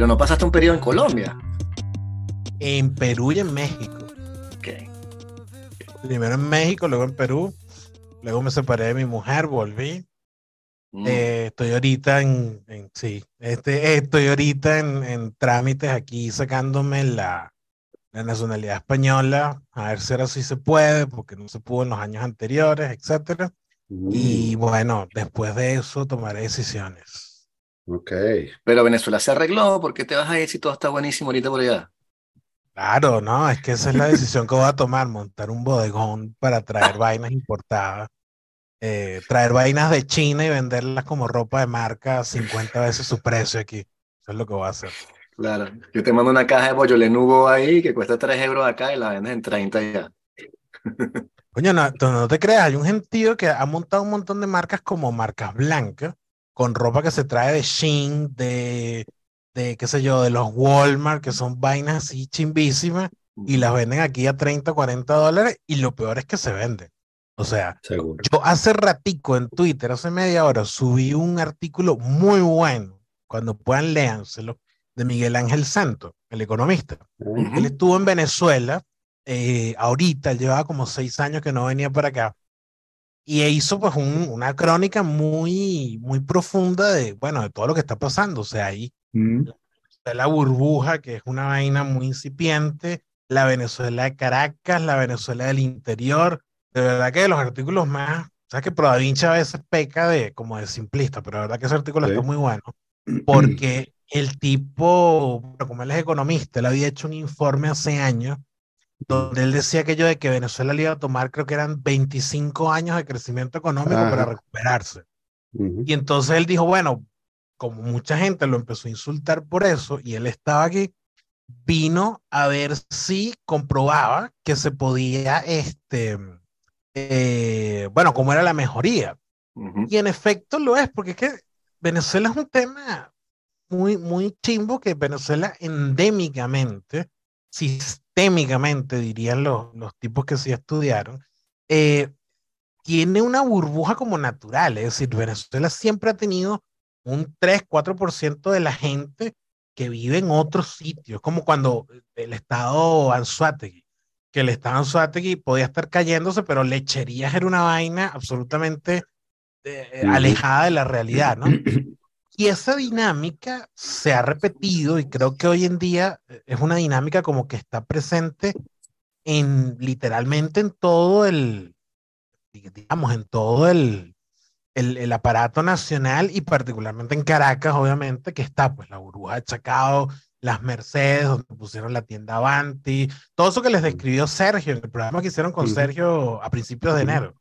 Pero no pasaste un periodo en Colombia. En Perú y en México. Ok. Primero en México, luego en Perú. Luego me separé de mi mujer, volví. Mm. Eh, estoy ahorita en, en- sí, este, estoy ahorita en, en trámites aquí sacándome la, la nacionalidad española, a ver si ahora sí se puede, porque no se pudo en los años anteriores, etcétera. Y bueno, después de eso tomaré decisiones. Ok. Pero Venezuela se arregló. ¿Por qué te vas a ir si todo está buenísimo ahorita por allá? Claro, no, es que esa es la decisión que voy a tomar, montar un bodegón para traer vainas importadas, eh, traer vainas de China y venderlas como ropa de marca a 50 veces su precio aquí. Eso es lo que voy a hacer. Claro. Yo te mando una caja de bollo lenugo ahí que cuesta 3 euros acá y la vendes en 30 allá. Coño, no, no te creas, hay un gentío que ha montado un montón de marcas como marcas blancas, con ropa que se trae de Shein, de, de qué sé yo, de los Walmart, que son vainas así chimbísimas, y las venden aquí a 30, 40 dólares, y lo peor es que se venden. O sea, Seguro. yo hace ratico en Twitter, hace media hora, subí un artículo muy bueno, cuando puedan léanselo, de Miguel Ángel Santo, el economista. Ujú. Él estuvo en Venezuela, eh, ahorita, él llevaba como seis años que no venía para acá, y hizo pues un- una crónica muy, muy profunda de, bueno, de todo lo que está pasando. O sea, ahí Mm. está la burbuja, que es una vaina muy incipiente, la Venezuela de Caracas, la Venezuela del interior. De verdad que de los artículos más, sabes que Prodavinci a veces peca de como de simplista, pero de verdad que ese artículo Sí. está muy bueno porque el tipo, como él es economista, él había hecho un informe hace años donde él decía aquello de que Venezuela le iba a tomar, creo que eran 25 años de crecimiento económico para recuperarse. Y entonces él dijo, bueno, como mucha gente lo empezó a insultar por eso, y él estaba aquí, vino a ver si comprobaba que se podía, este, eh, bueno, cómo era la mejoría. Y en efecto lo es, porque es que Venezuela es un tema muy, muy chimbo que Venezuela endémicamente, sistémicamente, dirían los, los tipos que sí estudiaron, eh, tiene una burbuja como natural. Es decir, Venezuela siempre ha tenido un 3, 4% de la gente que vive en otros sitios, como cuando el estado Anzuategui, que el estado Anzuategui podía estar cayéndose, pero lecherías era una vaina absolutamente eh, alejada de la realidad, ¿no? Y esa dinámica se ha repetido y creo que hoy en día eh, es una dinámica como que está presente en literalmente en todo el, digamos, en todo el, el, el aparato nacional y particularmente en Caracas, obviamente, que está pues la burbuja de Chacao, las Mercedes, donde pusieron la tienda Avanti, todo eso que les describió Sergio en el programa que hicieron con. Sergio a principios de enero.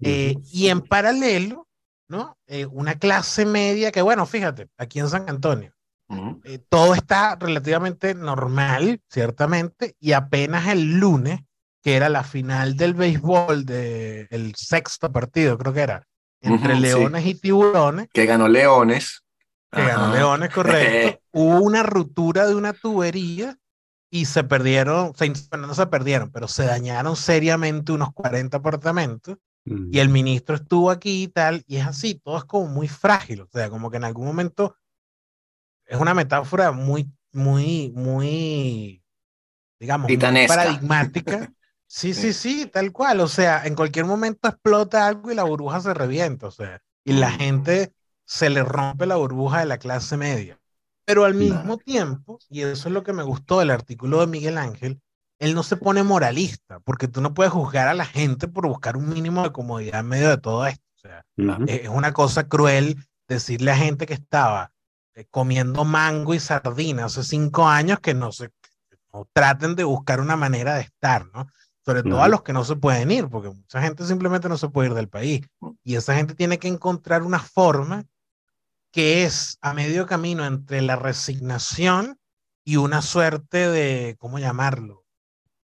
Eh, y en paralelo, ¿no? Eh, una clase media que, bueno, fíjate, aquí en San Antonio, eh, todo está relativamente normal, ciertamente, y apenas el lunes, que era la final del béisbol, de, el sexto partido, creo que era, entre Ujú, sí. Leones y Tiburones, Que ganó Leones. que ganó. Leones, correcto, hubo una ruptura de una tubería y se perdieron, se, no se perdieron, pero se dañaron seriamente unos 40 apartamentos Mm. y el ministro estuvo aquí y tal, y es así, todo es como muy frágil, o sea, como que en algún momento es una metáfora muy, muy, muy, digamos, muy paradigmática. Sí, sí, Sí. tal cual, o sea, en cualquier momento explota algo y la burbuja se revienta, o sea, y la Mm. gente se le rompe la burbuja de la clase media. Pero al mismo tiempo, y eso es lo que me gustó del artículo de Miguel Ángel, él no se pone moralista, porque tú no puedes juzgar a la gente por buscar un mínimo de comodidad en medio de todo esto. O sea, es es una cosa cruel decirle a gente que estaba eh, comiendo mango y sardina hace cinco años que no se no traten de buscar una manera de estar, ¿no? Sobre todo a los que no se pueden ir, porque mucha gente simplemente no se puede ir del país. Y esa gente tiene que encontrar una forma que es a medio camino entre la resignación y una suerte de, ¿cómo llamarlo?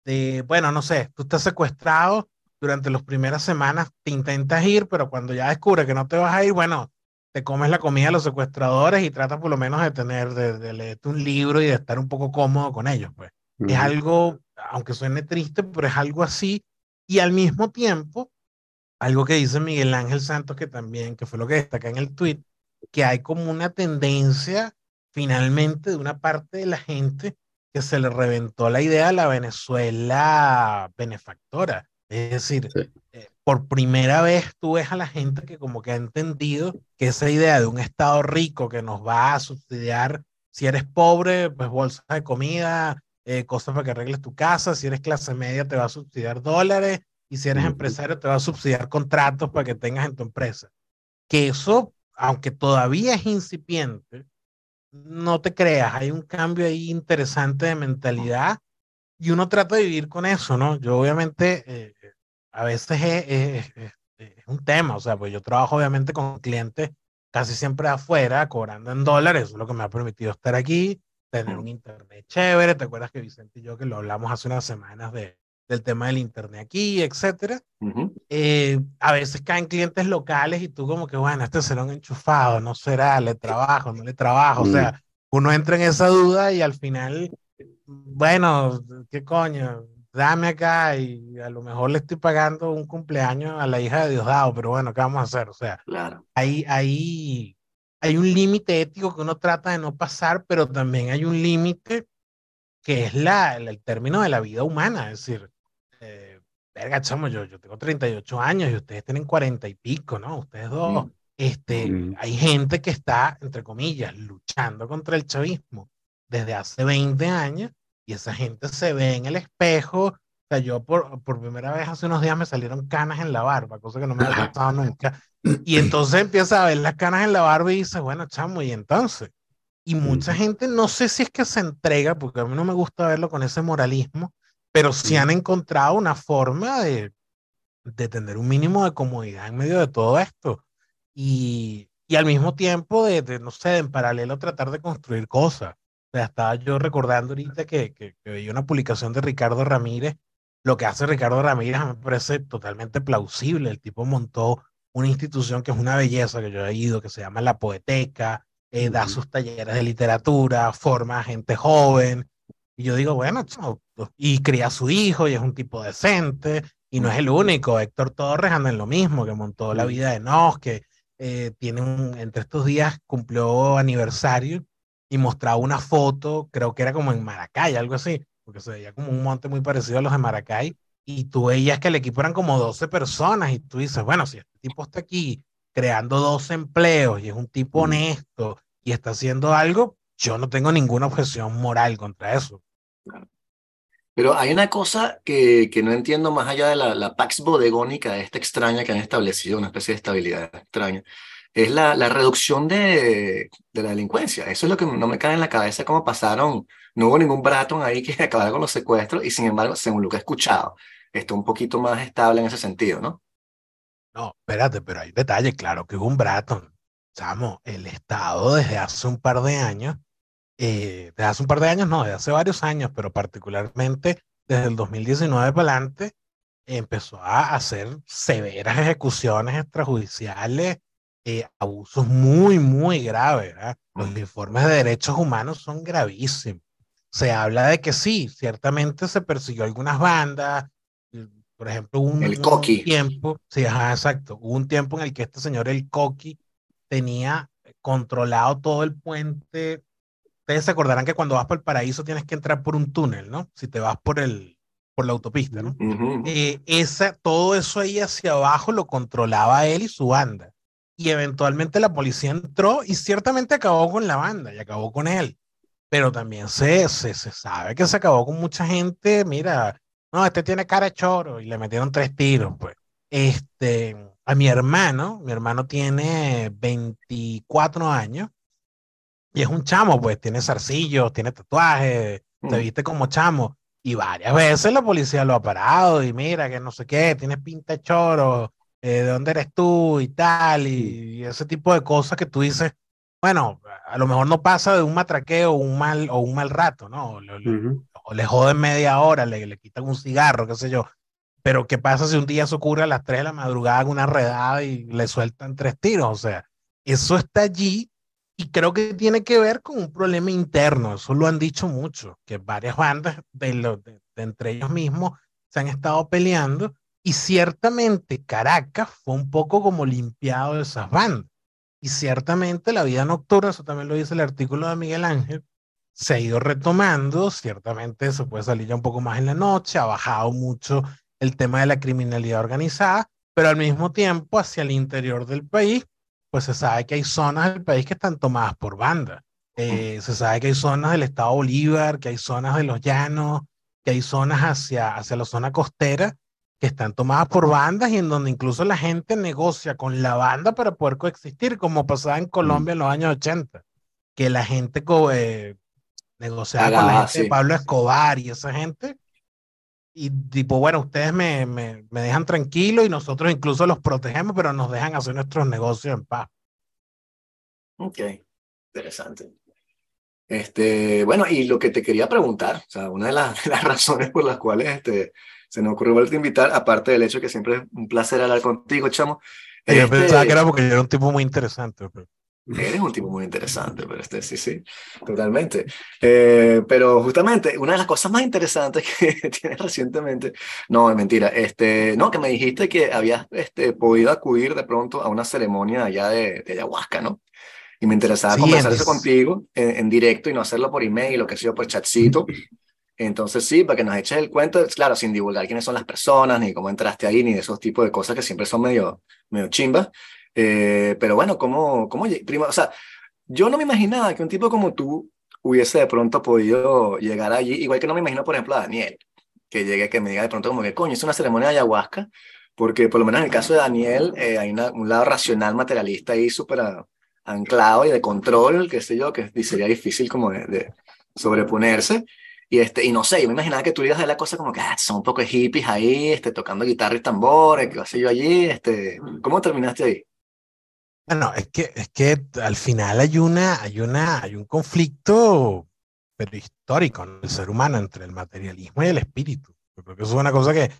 De, bueno, no sé, tú estás secuestrado durante las primeras semanas, te intentas ir, pero cuando ya descubres que no te vas a ir, bueno, te comes la comida de los secuestradores y tratas por lo menos de tener, de, de leerte un libro y de estar un poco cómodo con ellos, pues. Es Ujú. algo, aunque suene triste, pero es algo así. Y al mismo tiempo, algo que dice Miguel Ángel Santos, que también, que fue lo que destaca en el tweet, que hay como una tendencia finalmente de una parte de la gente que se le reventó la idea de la Venezuela benefactora. Es decir, eh, por primera vez tú ves a la gente que como que ha entendido que esa idea de un Estado rico que nos va a subsidiar, si eres pobre, pues bolsas de comida, eh, cosas para que arregles tu casa, si eres clase media te va a subsidiar dólares y si eres empresario te va a subsidiar contratos para que tengas en tu empresa. Que eso, aunque todavía es incipiente, no te creas, hay un cambio ahí interesante de mentalidad y uno trata de vivir con eso, ¿no? Yo obviamente eh, a veces es, un tema, o sea, pues yo trabajo obviamente con clientes casi siempre afuera, cobrando en dólares, eso es lo que me ha permitido estar aquí, tener un internet chévere, ¿te acuerdas que Vicente y yo que lo hablamos hace unas semanas de, del tema del internet aquí, etcétera? Eh, a veces caen clientes locales y tú como que, bueno, este será un enchufado, no será, le trabajo, no le trabajo, o sea, mm. uno entra en esa duda y al final bueno, qué coño, dame acá y a lo mejor le estoy pagando un cumpleaños a la hija de Diosdado, pero bueno, ¿qué vamos a hacer? O sea, claro. hay, hay, hay un límite ético que uno trata de no pasar, pero también hay un límite que es la, el, término de la vida humana, es decir, verga, chamo, yo, yo tengo 38 años y ustedes tienen 40 y pico, ¿no? Ustedes dos. Mm. Este, mm. Hay gente que está, entre comillas, luchando contra el chavismo desde hace 20 años y esa gente se ve en el espejo. O sea, yo por, por primera vez hace unos días me salieron canas en la barba, cosa que no me había pasado nunca. Y entonces empieza a ver las canas en la barba y dice, bueno, chamo, y entonces. Y mucha gente, no sé si es que se entrega, porque a mí no me gusta verlo con ese moralismo, pero sí han encontrado una forma de, de tener un mínimo de comodidad en medio de todo esto. Y, y al mismo tiempo de, de, no sé, en paralelo tratar de construir cosas estaba yo recordando ahorita que, que, veía una publicación de Ricardo Ramírez. Lo que hace Ricardo Ramírez me parece totalmente plausible. El tipo montó una institución que es una belleza que yo he ido, que se llama La Poeteca, eh, da sus talleres de literatura, forma a gente joven. Y yo digo, bueno, y cría a su hijo y es un tipo decente. Y no es el único. Héctor Torres anda en lo mismo, que montó La Vida de Nos, que eh, tiene un, entre estos días cumplió aniversario y mostraba una foto, creo que era como en Maracay, algo así, porque se veía como un monte muy parecido a los de Maracay, y tú veías que el equipo eran como 12 personas, y tú dices, bueno, si este tipo está aquí creando dos empleos y es un tipo honesto y está haciendo algo, yo no tengo ninguna objeción moral contra eso. Pero hay una cosa que, que no entiendo más allá de la, la Pax Bodegónica, esta extraña que han establecido, una especie de estabilidad extraña es la, la reducción de, de, la delincuencia. Eso es lo que no me cae en la cabeza, cómo pasaron, no hubo ningún Bratton ahí que acabara con los secuestros y sin embargo, según lo que he escuchado, está un poquito más estable en ese sentido, ¿no? No, espérate, pero hay detalles, claro que hubo un Bratton. Chamo, el Estado desde hace un par de años, eh, desde hace un par de años, no, desde hace varios años, pero particularmente desde el 2019 para adelante, empezó a hacer severas ejecuciones extrajudiciales eh, abusos muy, muy graves. Los informes de derechos humanos son gravísimos. Se habla de que sí, ciertamente se persiguió algunas bandas, por ejemplo, un, el coqui. tiempo, sí, ajá, exacto, hubo un tiempo en el que este señor, el coqui, tenía controlado todo el puente. Ustedes se acordarán que cuando vas por el paraíso tienes que entrar por un túnel, ¿no? Si te vas por el por la autopista, ¿no? Eh, esa, todo eso ahí hacia abajo lo controlaba él y su banda y eventualmente la policía entró y ciertamente acabó con la banda y acabó con él. Pero también se, se, se sabe que se acabó con mucha gente. Mira, no, este tiene cara de choro y le metieron tres tiros, pues. Este, a mi hermano, mi hermano tiene 24 años y es un chamo, pues tiene zarcillos, tiene tatuajes, se mm. viste como chamo. Y varias veces la policía lo ha parado y mira que no sé qué, tienes pinta de choro, eh, de dónde eres tú y tal, y, ese tipo de cosas que tú dices, bueno, a lo mejor no pasa de un matraqueo o un mal, o un mal rato, ¿no? O le joden media hora, le, le quitan un cigarro, qué sé yo. Pero ¿qué pasa si un día se ocurre a las 3 de la madrugada en una redada y le sueltan tres tiros? O sea, eso está allí y creo que tiene que ver con un problema interno. Eso lo han dicho mucho, que varias bandas de, de entre ellos mismos se han estado peleando y ciertamente Caracas fue un poco como limpiado de esas bandas. Y ciertamente la vida nocturna, eso también lo dice el artículo de Miguel Ángel, se ha ido retomando, ciertamente se puede salir ya un poco más en la noche, ha bajado mucho el tema de la criminalidad organizada, pero al mismo tiempo hacia el interior del país, pues se sabe que hay zonas del país que están tomadas por bandas. Eh, se sabe que hay zonas del estado Bolívar, que hay zonas de los llanos, que hay zonas hacia, hacia la zona costera que están tomadas por bandas y en donde incluso la gente negocia con la banda para poder coexistir, como pasaba en Colombia en los años 80, que la gente eh, negociaba con la gente de Pablo Escobar y esa gente. Y tipo, bueno, ustedes me, me, me, dejan tranquilo y nosotros incluso los protegemos, pero nos dejan hacer nuestros negocios en paz. Ok, interesante. Este, bueno, y lo que te quería preguntar, o sea, una de, las, las razones por las cuales este, se nos ocurrió volver a invitar, aparte del hecho que siempre es un placer hablar contigo, chamo. Yo este, pensaba que era porque yo era un tipo muy interesante. Pero... Eres un tipo muy interesante, pero este, sí, sí, totalmente. Eh, pero justamente, una de las cosas más interesantes que tienes recientemente, no, es mentira, este, no, que me dijiste que habías este, podido acudir de pronto a una ceremonia allá de, de ayahuasca, ¿no? Y me interesaba conversar eso contigo en, en, directo y no hacerlo por email o que sea por chatcito. Entonces sí, para que nos eches el cuento, claro, sin divulgar quiénes son las personas, ni cómo entraste ahí, ni esos tipos de cosas que siempre son medio, medio chimbas. Eh, pero bueno, ¿cómo, cómo prima, o sea, yo no me imaginaba que un tipo como tú hubiese de pronto podido llegar allí, igual que no me imagino, por ejemplo, a Daniel, que llegue, que me diga de pronto como que, coño, es una ceremonia de ayahuasca, porque por lo menos en el caso de Daniel eh, hay un lado racional, materialista ahí súper anclado y de control, qué sé yo, que sería difícil como de, de sobreponerse. Y, este, y no sé, yo me imaginaba que tú ibas de la cosa como que ah, son un poco hippies ahí, este, tocando guitarra y tambores, que sé yo allí. Este, ¿Cómo terminaste ahí? Bueno, es que, es que al final hay, una, hay, una, hay un conflicto, pero histórico en el ser humano entre el materialismo y el espíritu. Yo creo que eso es una cosa que,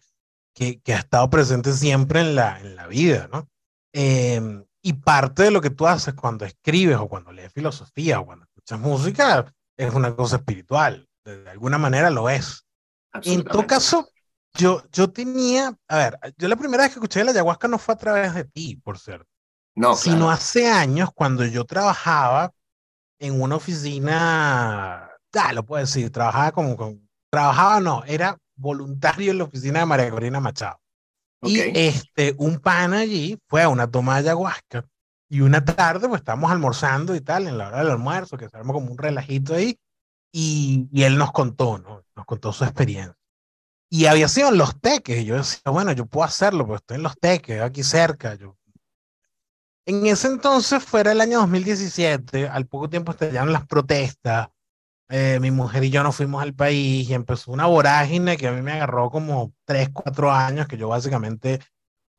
que, que ha estado presente siempre en la, en la vida, ¿no? Eh, y parte de lo que tú haces cuando escribes o cuando lees filosofía o cuando escuchas música es una cosa espiritual de alguna manera lo es. En todo caso, yo, yo tenía, a ver, yo la primera vez que escuché la ayahuasca no fue a través de ti, por cierto. No, sino hace años cuando yo trabajaba en una oficina, ya lo puedo decir, trabajaba como, con, trabajaba no, era voluntario en la oficina de María Corina Machado. Y este, un pan allí fue a una toma de ayahuasca y una tarde pues estábamos almorzando y tal, en la hora del almuerzo, que armó como un relajito ahí, y, y, él nos contó, ¿no? Nos contó su experiencia. Y había sido en los teques. Y yo decía, bueno, yo puedo hacerlo, pues estoy en los teques, aquí cerca. Yo... En ese entonces, fuera el año 2017, al poco tiempo estallaron las protestas. Eh, mi mujer y yo nos fuimos al país y empezó una vorágine que a mí me agarró como 3, 4 años, que yo básicamente,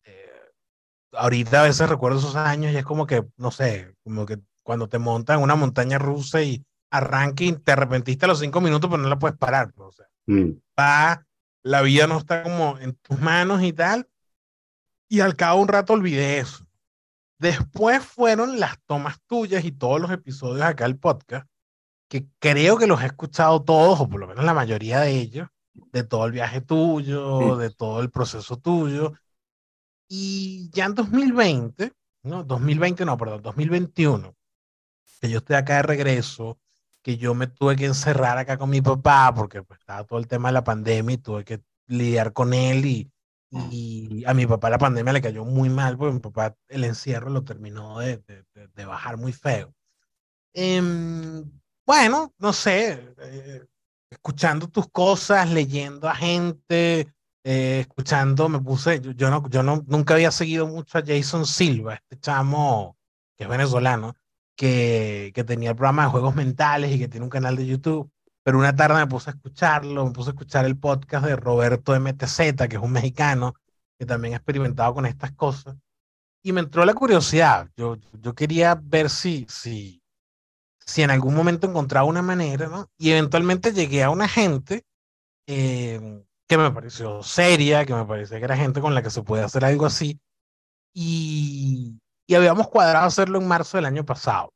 eh, ahorita a veces recuerdo esos años y es como que, no sé, como que cuando te montan en una montaña rusa y arranque y te arrepentiste a los cinco minutos, pero no la puedes parar. Pues, o sea, mm. va, la vida no está como en tus manos y tal. Y al cabo de un rato olvidé eso. Después fueron las tomas tuyas y todos los episodios acá del podcast, que creo que los he escuchado todos, o por lo menos la mayoría de ellos, de todo el viaje tuyo, de todo el proceso tuyo. Y ya en 2020, no, 2020 no, perdón, 2021, que yo estoy acá de regreso, que yo me tuve que encerrar acá con mi papá porque pues, estaba todo el tema de la pandemia y tuve que lidiar con él y, y a mi papá la pandemia le cayó muy mal porque mi papá el encierro lo terminó de, de, bajar muy feo. Em, bueno, no sé, eh, escuchando tus cosas, leyendo a gente, eh, escuchando, me puse, yo, yo, no, yo no, nunca había seguido mucho a Jason Silva, este chamo que es venezolano, que, que tenía el programa de juegos mentales y que tiene un canal de YouTube. Pero una tarde me puse a escucharlo, me puse a escuchar el podcast de Roberto MTZ, que es un mexicano que también ha experimentado con estas cosas. Y me entró la curiosidad. Yo, yo quería ver si, si, si en algún momento encontraba una manera, ¿no? Y eventualmente llegué a una gente eh, que me pareció seria, que me parecía que era gente con la que se puede hacer algo así. Y, y habíamos cuadrado hacerlo en marzo del año pasado.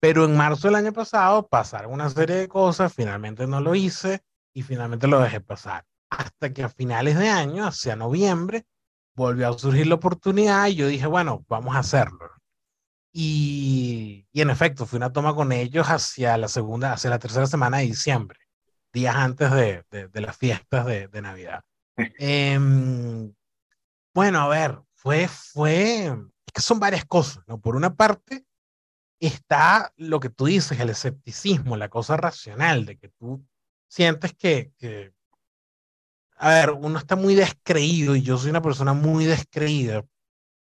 Pero en marzo del año pasado pasaron una serie de cosas, finalmente no lo hice y finalmente lo dejé pasar. Hasta que a finales de año, hacia noviembre, volvió a surgir la oportunidad y yo dije, bueno, vamos a hacerlo. Y, y, en efecto, fui una toma con ellos hacia la segunda, hacia la tercera semana de diciembre, días antes de, de, de las fiestas de, de Navidad. eh, bueno, a ver, fue, fue, es que son varias cosas, ¿no? Por una parte, está lo que tú dices, el escepticismo, la cosa racional, de que tú sientes que, a ver, uno está muy descreído y yo soy una persona muy descreída.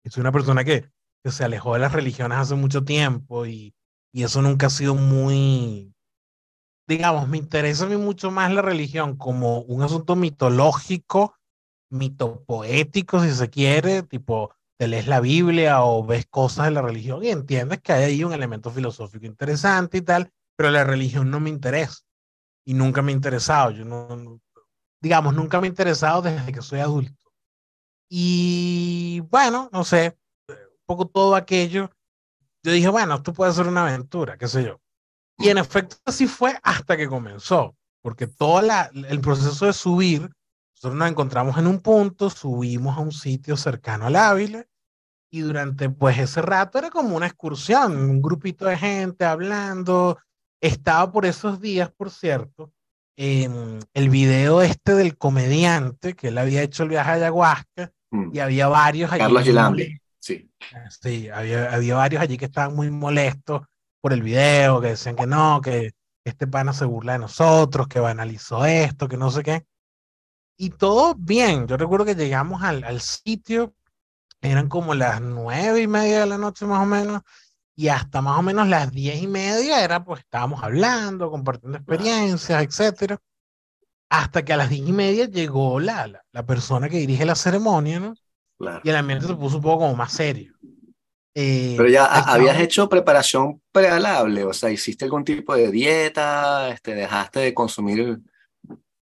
Soy una persona que, que se alejó de las religiones hace mucho tiempo y, y eso nunca ha sido muy, digamos, me interesa a mí mucho más la religión como un asunto mitológico, mitopoético, si se quiere, tipo, te lees la Biblia o ves cosas de la religión y entiendes que hay ahí un elemento filosófico interesante y tal, pero la religión no me interesa y nunca me ha interesado. Yo no, digamos, nunca me ha interesado desde que soy adulto. Y bueno, no sé, un poco todo aquello. Yo dije, bueno, esto puede ser una aventura, qué sé yo. Y en efecto así fue hasta que comenzó, porque todo la, el proceso de subir, nosotros nos encontramos en un punto, subimos a un sitio cercano al Ávila y durante pues ese rato era como una excursión, un grupito de gente hablando. Estaba por esos días, por cierto, el video este del comediante, que él había hecho el viaje a ayahuasca, mm. y había varios allí. Carlos Gilambi, sí. Sí, había, había varios allí que estaban muy molestos por el video, que decían que no, que este pana se burla de nosotros, que banalizó esto, que no sé qué. Y todo bien. Yo recuerdo que llegamos al, al sitio, eran como las nueve y media de la noche más o menos, y hasta más o menos las diez y media era pues estábamos hablando, compartiendo experiencias, etcétera, hasta que a las diez y media llegó la, la, la persona que dirige la ceremonia, ¿no? Claro. Y el ambiente se puso un poco como más serio. Eh, Pero ya estaba... habías hecho preparación prealable, o sea, hiciste algún tipo de dieta, este, dejaste de consumir,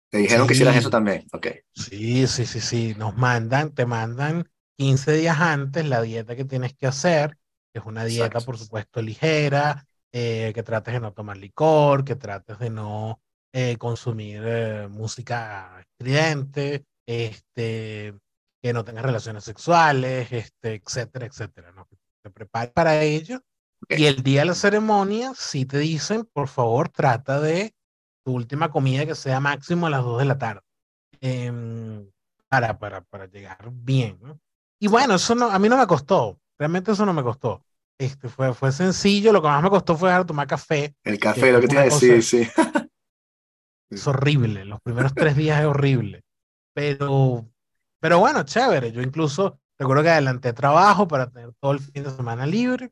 te dijeron sí. que hicieras eso también, ok. Sí, sí, sí, sí, nos mandan, te mandan 15 días antes la dieta que tienes que hacer, es una dieta, Exacto. por supuesto, ligera, eh, que trates de no tomar licor, que trates de no eh, consumir eh, música estridente, este, que no tengas relaciones sexuales, este, etcétera, etcétera, ¿no? Que te prepares para ello. Okay. Y el día de la ceremonia, sí te dicen, por favor, trata de tu última comida que sea máximo a las 2 de la tarde. Eh, para, para, para llegar bien, ¿no? Y bueno, eso no, a mí no me costó. Realmente eso no me costó. Este, fue, fue sencillo, lo que más me costó fue dejar de tomar café. El café, lo que te iba a decir, sí. Es horrible, los primeros tres días es horrible. Pero, pero bueno, chévere. Yo incluso recuerdo que adelanté trabajo para tener todo el fin de semana libre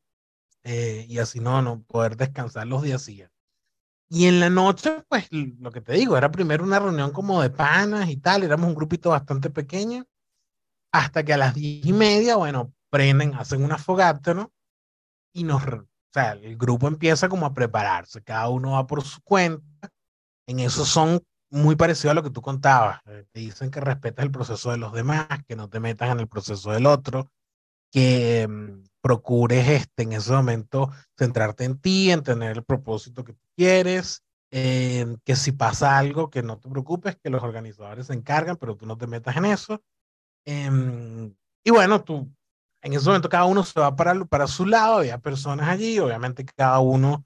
eh, y así no, no poder descansar los días siguientes. Y en la noche, pues lo que te digo, era primero una reunión como de panas y tal, éramos un grupito bastante pequeño, hasta que a las diez y media, bueno, prenden, hacen una fogata, ¿no? Y nos, o sea, el grupo empieza como a prepararse, cada uno va por su cuenta, en eso son muy parecidos a lo que tú contabas, eh, te dicen que respetas el proceso de los demás, que no te metas en el proceso del otro, que um, procures este, en ese momento centrarte en ti, en tener el propósito que quieres, eh, que si pasa algo, que no te preocupes, que los organizadores se encargan, pero tú no te metas en eso. Eh, y bueno, tú en ese momento cada uno se va para, para su lado, había personas allí, obviamente cada uno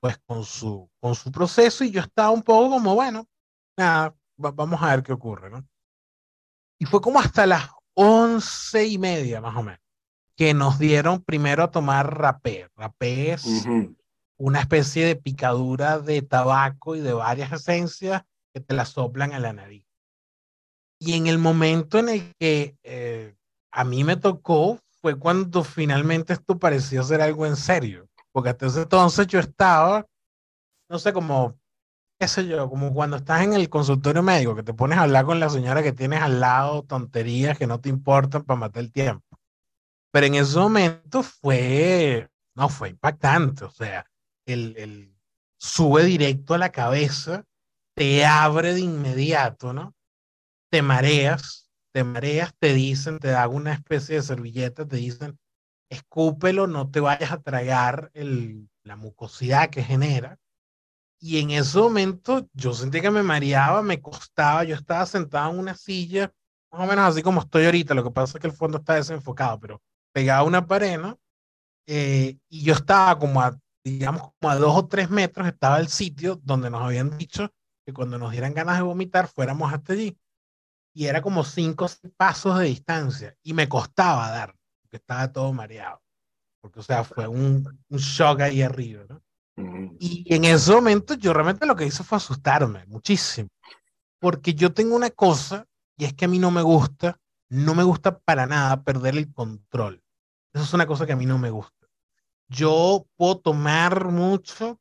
pues con su, con su proceso y yo estaba un poco como, bueno, nada, vamos a ver qué ocurre, ¿no? Y fue como hasta las once y media más o menos que nos dieron primero a tomar rapé. Rapé es uh -huh. una especie de picadura de tabaco y de varias esencias que te la soplan en la nariz. Y en el momento en el que eh, a mí me tocó fue cuando finalmente esto pareció ser algo en serio. Porque hasta ese entonces yo estaba, no sé, como, qué sé yo, como cuando estás en el consultorio médico, que te pones a hablar con la señora que tienes al lado, tonterías que no te importan para matar el tiempo. Pero en ese momento fue, no, fue impactante. O sea, el, el sube directo a la cabeza, te abre de inmediato, ¿no? Te mareas, te mareas, te dicen, te dan una especie de servilleta, te dicen, escúpelo, no te vayas a tragar el, la mucosidad que genera. Y en ese momento yo sentí que me mareaba, me costaba, yo estaba sentado en una silla, más o menos así como estoy ahorita, lo que pasa es que el fondo está desenfocado, pero pegado a una pared, ¿no? Eh, y yo estaba como a, digamos, como a dos o tres metros, estaba el sitio donde nos habían dicho que cuando nos dieran ganas de vomitar fuéramos hasta allí. Y era como cinco pasos de distancia y me costaba dar, porque estaba todo mareado. Porque, o sea, fue un, un shock ahí arriba, ¿no? Y en ese momento yo realmente lo que hice fue asustarme muchísimo. Porque yo tengo una cosa, y es que a mí no me gusta, no me gusta para nada perder el control. Eso es una cosa que a mí no me gusta. Yo puedo tomar mucho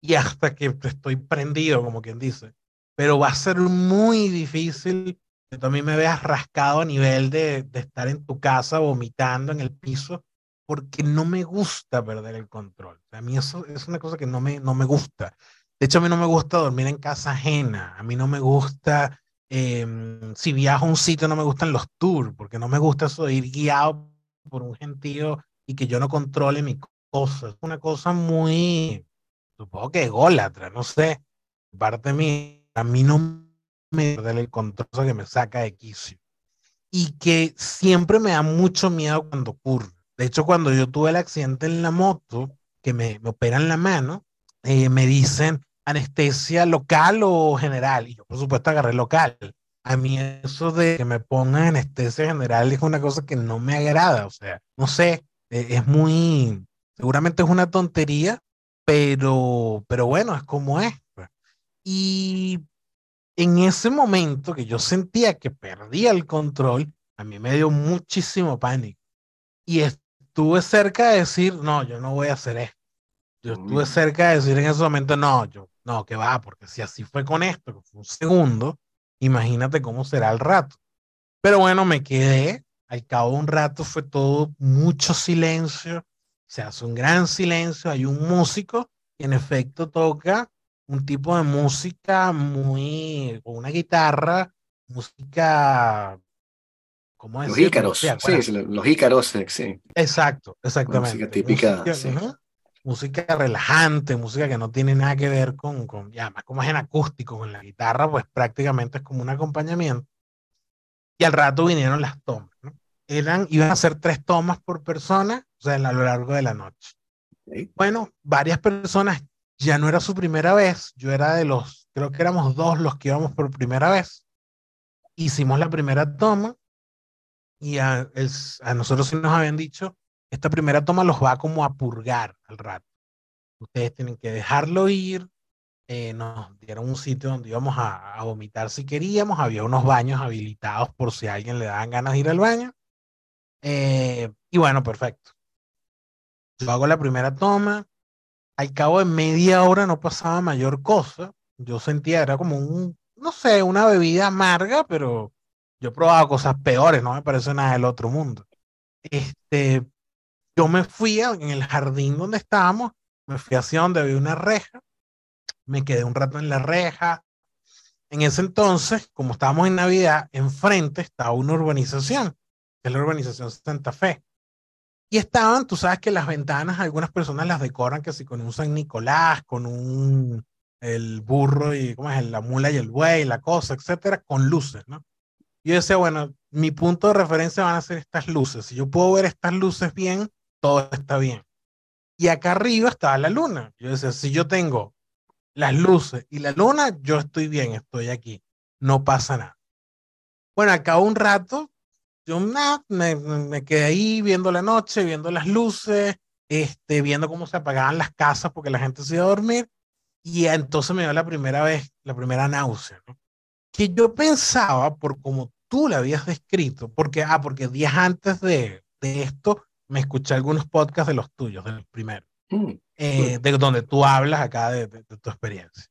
y hasta que estoy prendido, como quien dice, pero va a ser muy difícil que tú a mí me veas rascado a nivel de, estar en tu casa vomitando en el piso porque no me gusta perder el control. A mí eso es una cosa que no me, no me gusta. De hecho, a mí no me gusta dormir en casa ajena. A mí no me gusta, em, si viajo a un sitio, no me gustan los tours, porque no me gusta eso de ir guiado por un gentío y que yo no controle mi cosa. Es una cosa muy, supongo que ególatra, no sé. Parte de mí, a mí no me perder el control, que me saca de quicio. Y que siempre me da mucho miedo cuando ocurre de hecho, cuando yo tuve el accidente en la moto, que me, me operan la mano, eh, me dicen anestesia local o general. Y yo, por supuesto, agarré local. A mí eso de que me pongan anestesia general es una cosa que no me agrada. O sea, no sé, e, es muy, seguramente es una tontería, pero, pero bueno, es como es. Pues. Y en ese momento que yo sentía que perdía el control, a mí me dio muchísimo pánico. Y estuve cerca de decir, no, yo no voy a hacer esto. Yo estuve cerca de decir en ese momento, no, yo, no, que va, porque si así fue con esto, que fue un segundo, imagínate cómo será el rato. Pero bueno, me quedé, al cabo de un rato fue todo mucho silencio, se hace un gran silencio, hay un músico que en efecto toca un tipo de música muy, con una guitarra, música los ícaros, sí, los ícaros, sí. Exacto, exactamente. Música típica, música, relajante, música que no tiene nada que ver con, con ya, más como es en acústico, con la guitarra, pues prácticamente es como un acompañamiento. Y al rato vinieron las tomas, ¿no? Eran, iban a ser tres tomas por persona, o sea, a lo largo de la noche. Bueno, varias personas, ya no era su primera vez, yo era de los, creo que éramos dos los que íbamos por primera vez. Hicimos la primera toma, y a, nosotros sí nos habían dicho, esta primera toma los va como a purgar al rato. Ustedes tienen que dejarlo ir. Eh, nos dieron un sitio donde íbamos a, a, vomitar si queríamos. Había unos baños habilitados por si a alguien le daban ganas de ir al baño. Eh, y bueno, perfecto. Yo hago la primera toma. Al cabo de media hora no pasaba mayor cosa. Yo sentía, era como un, no sé, una bebida amarga, pero yo he probado cosas peores, no me parece nada del otro mundo. Este, yo me fui en el jardín donde estábamos, me fui hacia donde había una reja, me quedé un rato en la reja. En ese entonces, como estábamos en Navidad, enfrente estaba una urbanización, que es la urbanización Santa Fe. Y estaban, tú sabes que las ventanas, algunas personas las decoran que si con un San Nicolás, con un el burro y cómo es la mula y el buey, la cosa, etcétera, con luces, ¿no? yo decía, bueno, mi punto de referencia van a ser estas luces. Si yo puedo ver estas luces bien, todo está bien. Y acá arriba estaba la luna. Yo decía, si yo tengo las luces y la luna, yo estoy bien, estoy aquí. No pasa nada. Bueno, acá un rato, yo nada, me, me, quedé ahí viendo la noche, viendo las luces, este, viendo cómo se apagaban las casas porque la gente se iba a dormir. Y entonces me dio la primera vez, la primera náusea. ¿no? que yo pensaba, por como tú la habías descrito, porque, ah, porque días antes de, de esto me escuché algunos podcasts de los tuyos, de los primeros, mm, eh, de donde tú hablas acá de, de, tu experiencia.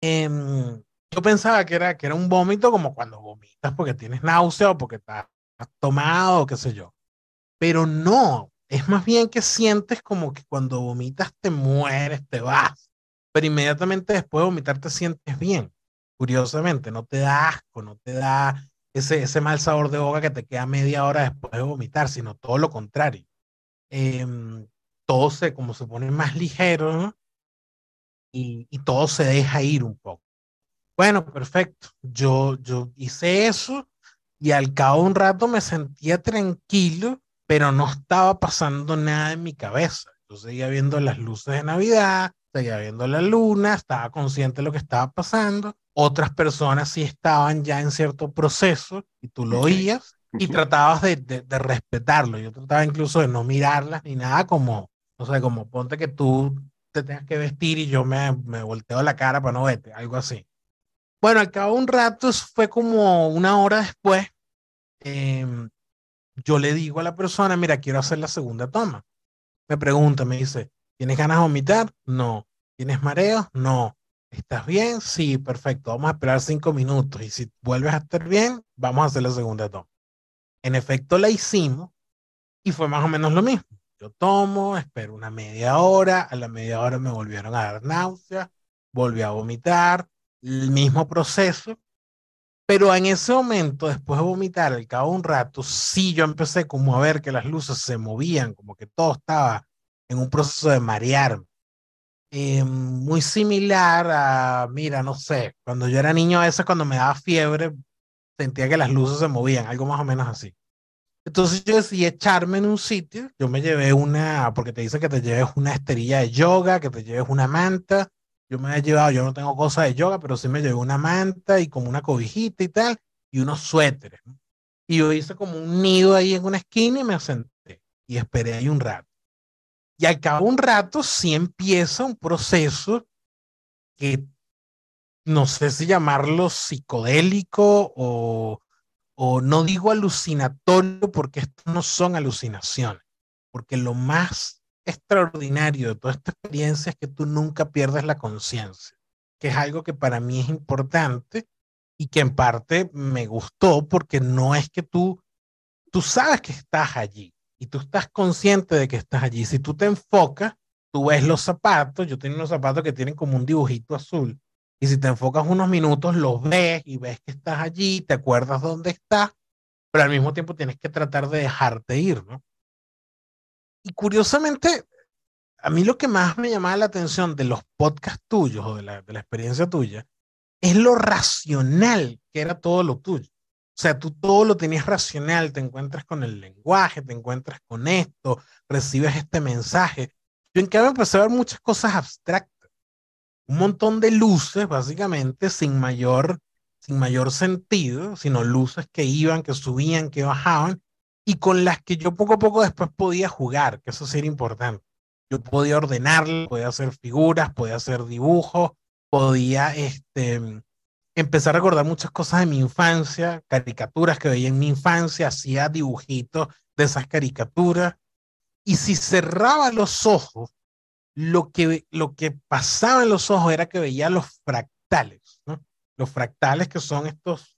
Em, yo pensaba que era, que era un vómito como cuando vomitas porque tienes náusea o porque estás tomado qué sé yo. Pero no, es más bien que sientes como que cuando vomitas te mueres, te vas, pero inmediatamente después de vomitar te sientes bien curiosamente, no te da asco, no te da ese, ese mal sabor de boca que te queda media hora después de vomitar, sino todo lo contrario. Em, todo se, como se pone más ligero, y, y, todo se deja ir un poco. Bueno, perfecto. Yo, yo hice eso y al cabo de un rato me sentía tranquilo pero no estaba pasando nada en mi cabeza. Yo seguía viendo las luces de Navidad, seguía viendo la luna, estaba consciente de lo que estaba pasando. Otras personas sí estaban ya en cierto proceso y tú lo oías y tratabas de, de, respetarlo. Yo trataba incluso de no mirarlas ni nada como, o sea, como ponte que tú te tengas que vestir y yo me, me volteo la cara para no verte, algo así. Bueno, al cabo de un rato, fue como una hora después, em, yo le digo a la persona, mira, quiero hacer la segunda toma. Me pregunta, me dice, ¿tienes ganas de vomitar? No. ¿Tienes mareos? No. ¿Estás bien? Sí, perfecto. Vamos a esperar cinco minutos y si vuelves a estar bien, vamos a hacer la segunda toma. En efecto, la hicimos y fue más o menos lo mismo. Yo tomo, espero una media hora, a la media hora me volvieron a dar náuseas, volví a vomitar, el mismo proceso, pero en ese momento, después de vomitar, al cabo de un rato, sí yo empecé como a ver que las luces se movían, como que todo estaba en un proceso de marearme. Eh, muy similar a, mira, no sé, cuando yo era niño, a veces cuando me daba fiebre, sentía que las luces se movían, algo más o menos así. Entonces yo decidí echarme en un sitio, yo me llevé una, porque te dicen que te lleves una esterilla de yoga, que te lleves una manta, yo me he llevado, yo no tengo cosas de yoga, pero sí me llevé una manta y como una cobijita y tal, y unos suéteres. Y yo hice como un nido ahí en una esquina y me senté y esperé ahí un rato. Y al cabo un rato sí empieza un proceso que no sé si llamarlo psicodélico o, o no digo alucinatorio porque estos no son alucinaciones, porque lo más extraordinario de toda esta experiencia es que tú nunca pierdes la conciencia, que es algo que para mí es importante y que en parte me gustó porque no es que tú, tú sabes que estás allí y tú estás consciente de que estás allí. Si tú te enfocas, tú ves los zapatos, yo tengo unos zapatos que tienen como un dibujito azul y si te enfocas unos minutos, los ves y ves que estás allí, te acuerdas dónde estás, pero al mismo tiempo tienes que tratar de dejarte ir, ¿no? Y curiosamente, a mí lo que más me llamaba la atención de los podcasts tuyos o de la, de la experiencia tuya es lo racional que era todo lo tuyo. O sea, tú todo lo tenías racional, te encuentras con el lenguaje, te encuentras con esto, recibes este mensaje. Yo en cambio empecé a ver muchas cosas abstractas, un montón de luces, básicamente, sin mayor, sin mayor sentido, sino luces que iban, que subían, que bajaban, y con las que yo poco a poco después podía jugar, que eso sería importante. Yo podía ordenarlo, podía hacer figuras, podía hacer dibujos, podía este, empezar a recordar muchas cosas de mi infancia, caricaturas que veía en mi infancia, hacía dibujitos de esas caricaturas. Y si cerraba los ojos, lo que, lo que pasaba en los ojos era que veía los fractales, ¿no? Los fractales que son estos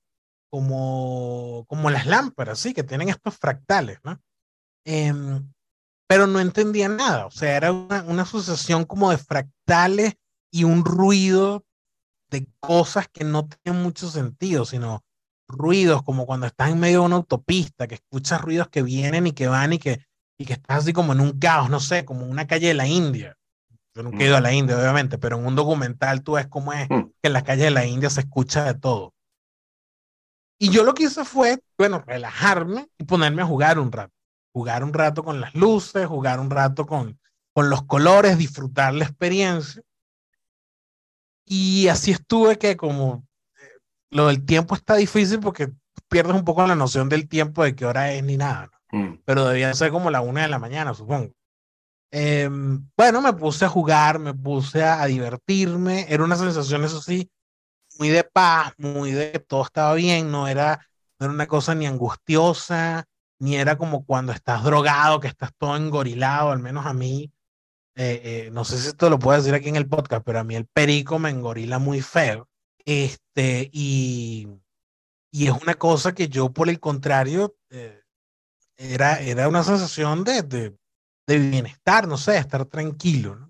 como, como las lámparas, sí, que tienen estos fractales, ¿no? Em, pero no entendía nada, o sea, era una, una asociación como de fractales y un ruido de cosas que no tienen mucho sentido, sino ruidos como cuando estás en medio de una autopista, que escuchas ruidos que vienen y que van y que, y que estás así como en un caos, no sé, como una calle de la India. Yo nunca he ido a la India, obviamente, pero en un documental tú ves cómo es mm. que en las calles de la India se escucha de todo. Y yo lo que hice fue, bueno, relajarme y ponerme a jugar un rato. Jugar un rato con las luces, jugar un rato con, con los colores, disfrutar la experiencia. Y así estuve que como eh, lo del tiempo está difícil porque pierdes un poco la noción del tiempo de qué hora es ni nada. Mm. Pero debía ser como la una de la mañana, supongo. Em, bueno, me puse a jugar, me puse a, a divertirme. Era una sensación, eso sí, muy de paz, muy de todo estaba bien, no era, no era una cosa ni angustiosa, ni era como cuando estás drogado, que estás todo engorilado, al menos a mí, eh, eh, no sé si esto lo puedo decir aquí en el podcast, pero a mí el perico me engorila muy feo. Este, y, y es una cosa que yo, por el contrario, eh, era, era una sensación de, de, de bienestar, no sé, estar tranquilo, ¿no?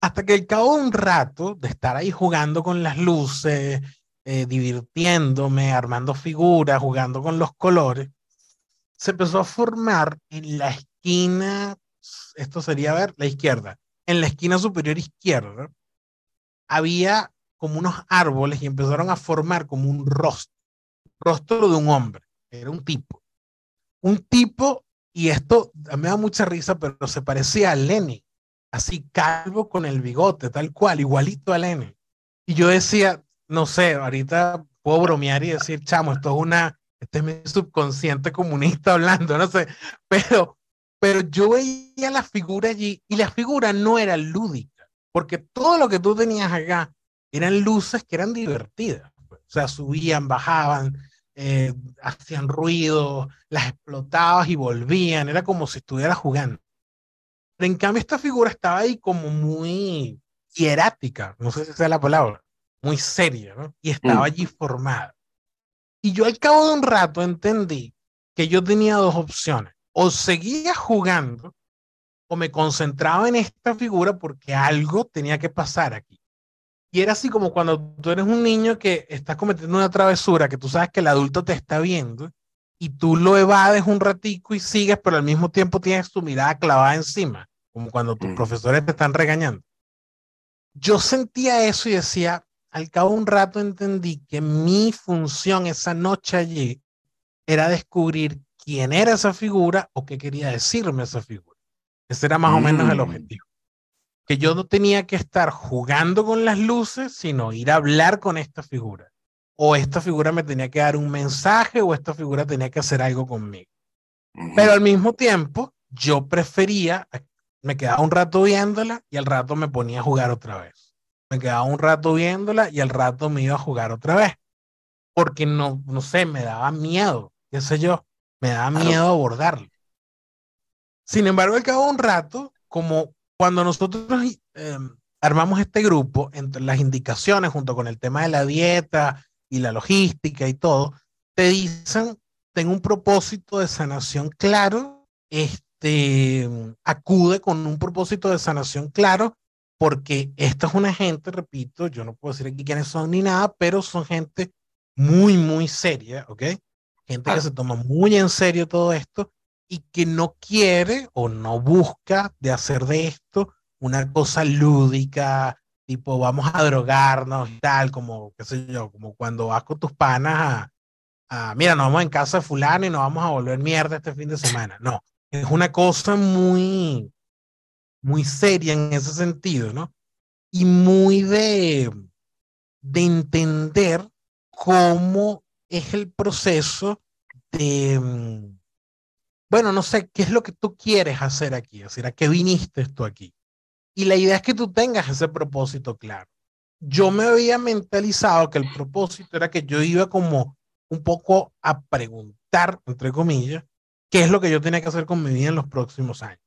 Hasta que al cabo de un rato de estar ahí jugando con las luces, eh, divirtiéndome, armando figuras, jugando con los colores, se empezó a formar en la esquina, esto sería, a ver, la izquierda, en la esquina superior izquierda, había como unos árboles y empezaron a formar como un rostro, rostro de un hombre, era un tipo, un tipo Y esto me da mucha risa, pero se parecía a Lenny, así calvo con el bigote, tal cual, igualito a Lenny. Y yo decía, no sé, ahorita puedo bromear y decir, chamo, esto es una, este es mi subconsciente comunista hablando, no sé, pero, pero yo veía la figura allí y la figura no era lúdica, porque todo lo que tú tenías acá eran luces que eran divertidas. O sea, subían, bajaban, eh, hacían ruido, las explotabas y volvían, era como si estuviera jugando. En cambio esta figura estaba ahí como muy hierática, no sé si sea la palabra, muy seria, ¿no? Y estaba mm. allí formada. Y yo al cabo de un rato entendí que yo tenía dos opciones. O seguía jugando o me concentraba en esta figura porque algo tenía que pasar aquí. Y era así como cuando tú eres un niño que estás cometiendo una travesura, que tú sabes que el adulto te está viendo y tú lo evades un ratico y sigues, pero al mismo tiempo tienes tu mirada clavada encima, como cuando tus mm. profesores te están regañando. Yo sentía eso y decía, al cabo de un rato entendí que mi función esa noche allí era descubrir quién era esa figura o qué quería decirme esa figura. Ese era más o menos el mm. objetivo que yo no tenía que estar jugando con las luces, sino ir a hablar con esta figura. O esta figura me tenía que dar un mensaje o esta figura tenía que hacer algo conmigo. Pero al mismo tiempo, yo prefería, me quedaba un rato viéndola y al rato me ponía a jugar otra vez. Me quedaba un rato viéndola y al rato me iba a jugar otra vez. Porque no, no sé, me daba miedo, qué sé yo, me daba miedo abordarlo. Sin embargo, al cabo de un rato, como cuando nosotros em, armamos este grupo, entre las indicaciones, junto con el tema de la dieta y la logística y todo, te dicen, ten un propósito de sanación claro, este, acude con un propósito de sanación claro, porque esta es una gente, repito, yo no puedo decir aquí quiénes son ni nada, pero son gente muy, muy seria, ¿ok? Gente que se toma muy en serio todo esto y que no quiere o no busca de hacer de esto una cosa lúdica, tipo vamos a drogarnos y tal, como, qué sé yo, como cuando vas con tus panas a, mira, nos vamos en casa de fulano y nos vamos a volver mierda este fin de semana. No, es una cosa muy, muy seria en ese sentido, ¿no? Y muy de, de entender cómo es el proceso de mm, bueno, no sé, ¿qué es lo que tú quieres hacer aquí? Es decir, ¿a qué viniste tú aquí? Y la idea es que tú tengas ese propósito claro. Yo me había mentalizado que el propósito era que yo iba como un poco a preguntar, entre comillas, qué es lo que yo tenía que hacer con mi vida en los próximos años.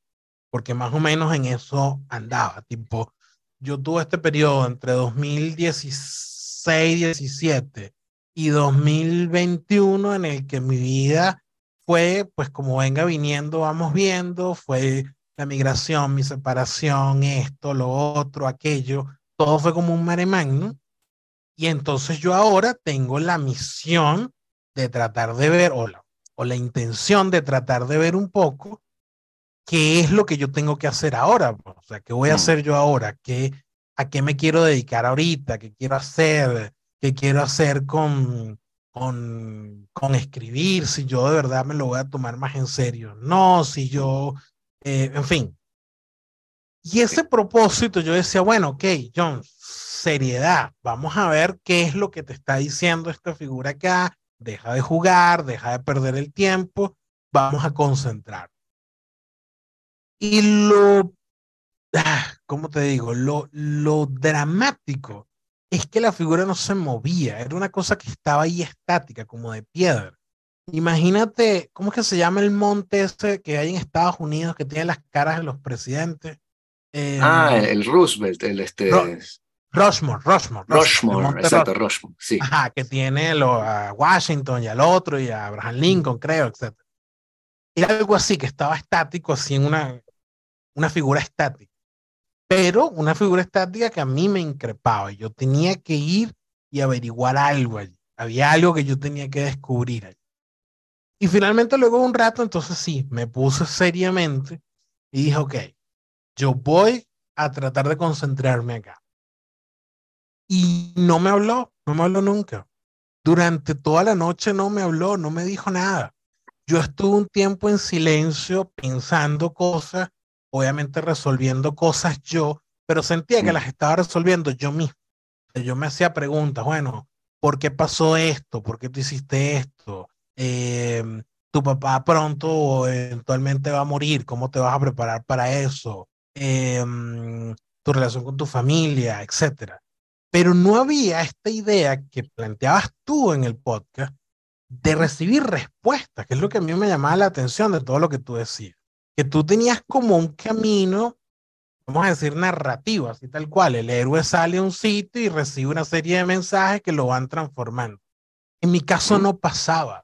Porque más o menos en eso andaba. Tipo, yo tuve este periodo entre 2016, 17 y 2021 en el que mi vida fue, pues como venga viniendo, vamos viendo, fue la migración, mi separación, esto, lo otro, aquello, todo fue como un mare. Y entonces yo ahora tengo la misión de tratar de ver, o o la intención de tratar de ver un poco qué es lo que yo tengo que hacer ahora. O sea, qué voy a mm. hacer yo ahora, ¿Qué, a qué me quiero dedicar ahorita, qué quiero hacer, qué quiero hacer con, con, con escribir, si yo de verdad me lo voy a tomar más en serio. No, si yo, eh, en fin. Y ese propósito yo decía, bueno, ok, John, seriedad, vamos a ver qué es lo que te está diciendo esta figura acá, deja de jugar, deja de perder el tiempo, vamos a concentrar. Y lo, ah, ¿cómo te digo? Lo, lo dramático es que la figura no se movía, era una cosa que estaba ahí estática, como de piedra. Imagínate, ¿cómo es que se llama el monte ese que hay en Estados Unidos que tiene las caras de los presidentes? ah, em, el Roosevelt, el este. Rushmore, Rushmore. Rushmore, exacto, Rushmore, sí. Ajá, que tiene lo, a Washington y al otro y a Abraham Lincoln, creo, etc. Era algo así, que estaba estático, así en una, una figura estática pero una figura estática que a mí me increpaba. Yo tenía que ir y averiguar algo allí. Había algo que yo tenía que descubrir allí. Y finalmente luego de un rato, entonces sí, me puse seriamente y dije, ok, yo voy a tratar de concentrarme acá. Y no me habló, no me habló nunca. Durante toda la noche no me habló, no me dijo nada. yo estuve un tiempo en silencio pensando cosas, obviamente resolviendo cosas yo, pero sentía que mm. las estaba resolviendo yo mismo. Yo me hacía preguntas, bueno, ¿por qué pasó esto? ¿Por qué tú hiciste esto? Em, tu papá pronto o eventualmente va a morir, ¿cómo te vas a preparar para eso? Em, tu relación con tu familia, etcétera. Pero no había esta idea que planteabas tú en el podcast de recibir respuestas, que es lo que a mí me llamaba la atención de todo lo que tú decías. Que tú tenías como un camino, vamos a decir, narrativo, así tal cual. El héroe sale a un sitio y recibe una serie de mensajes que lo van transformando. En mi caso no pasaba.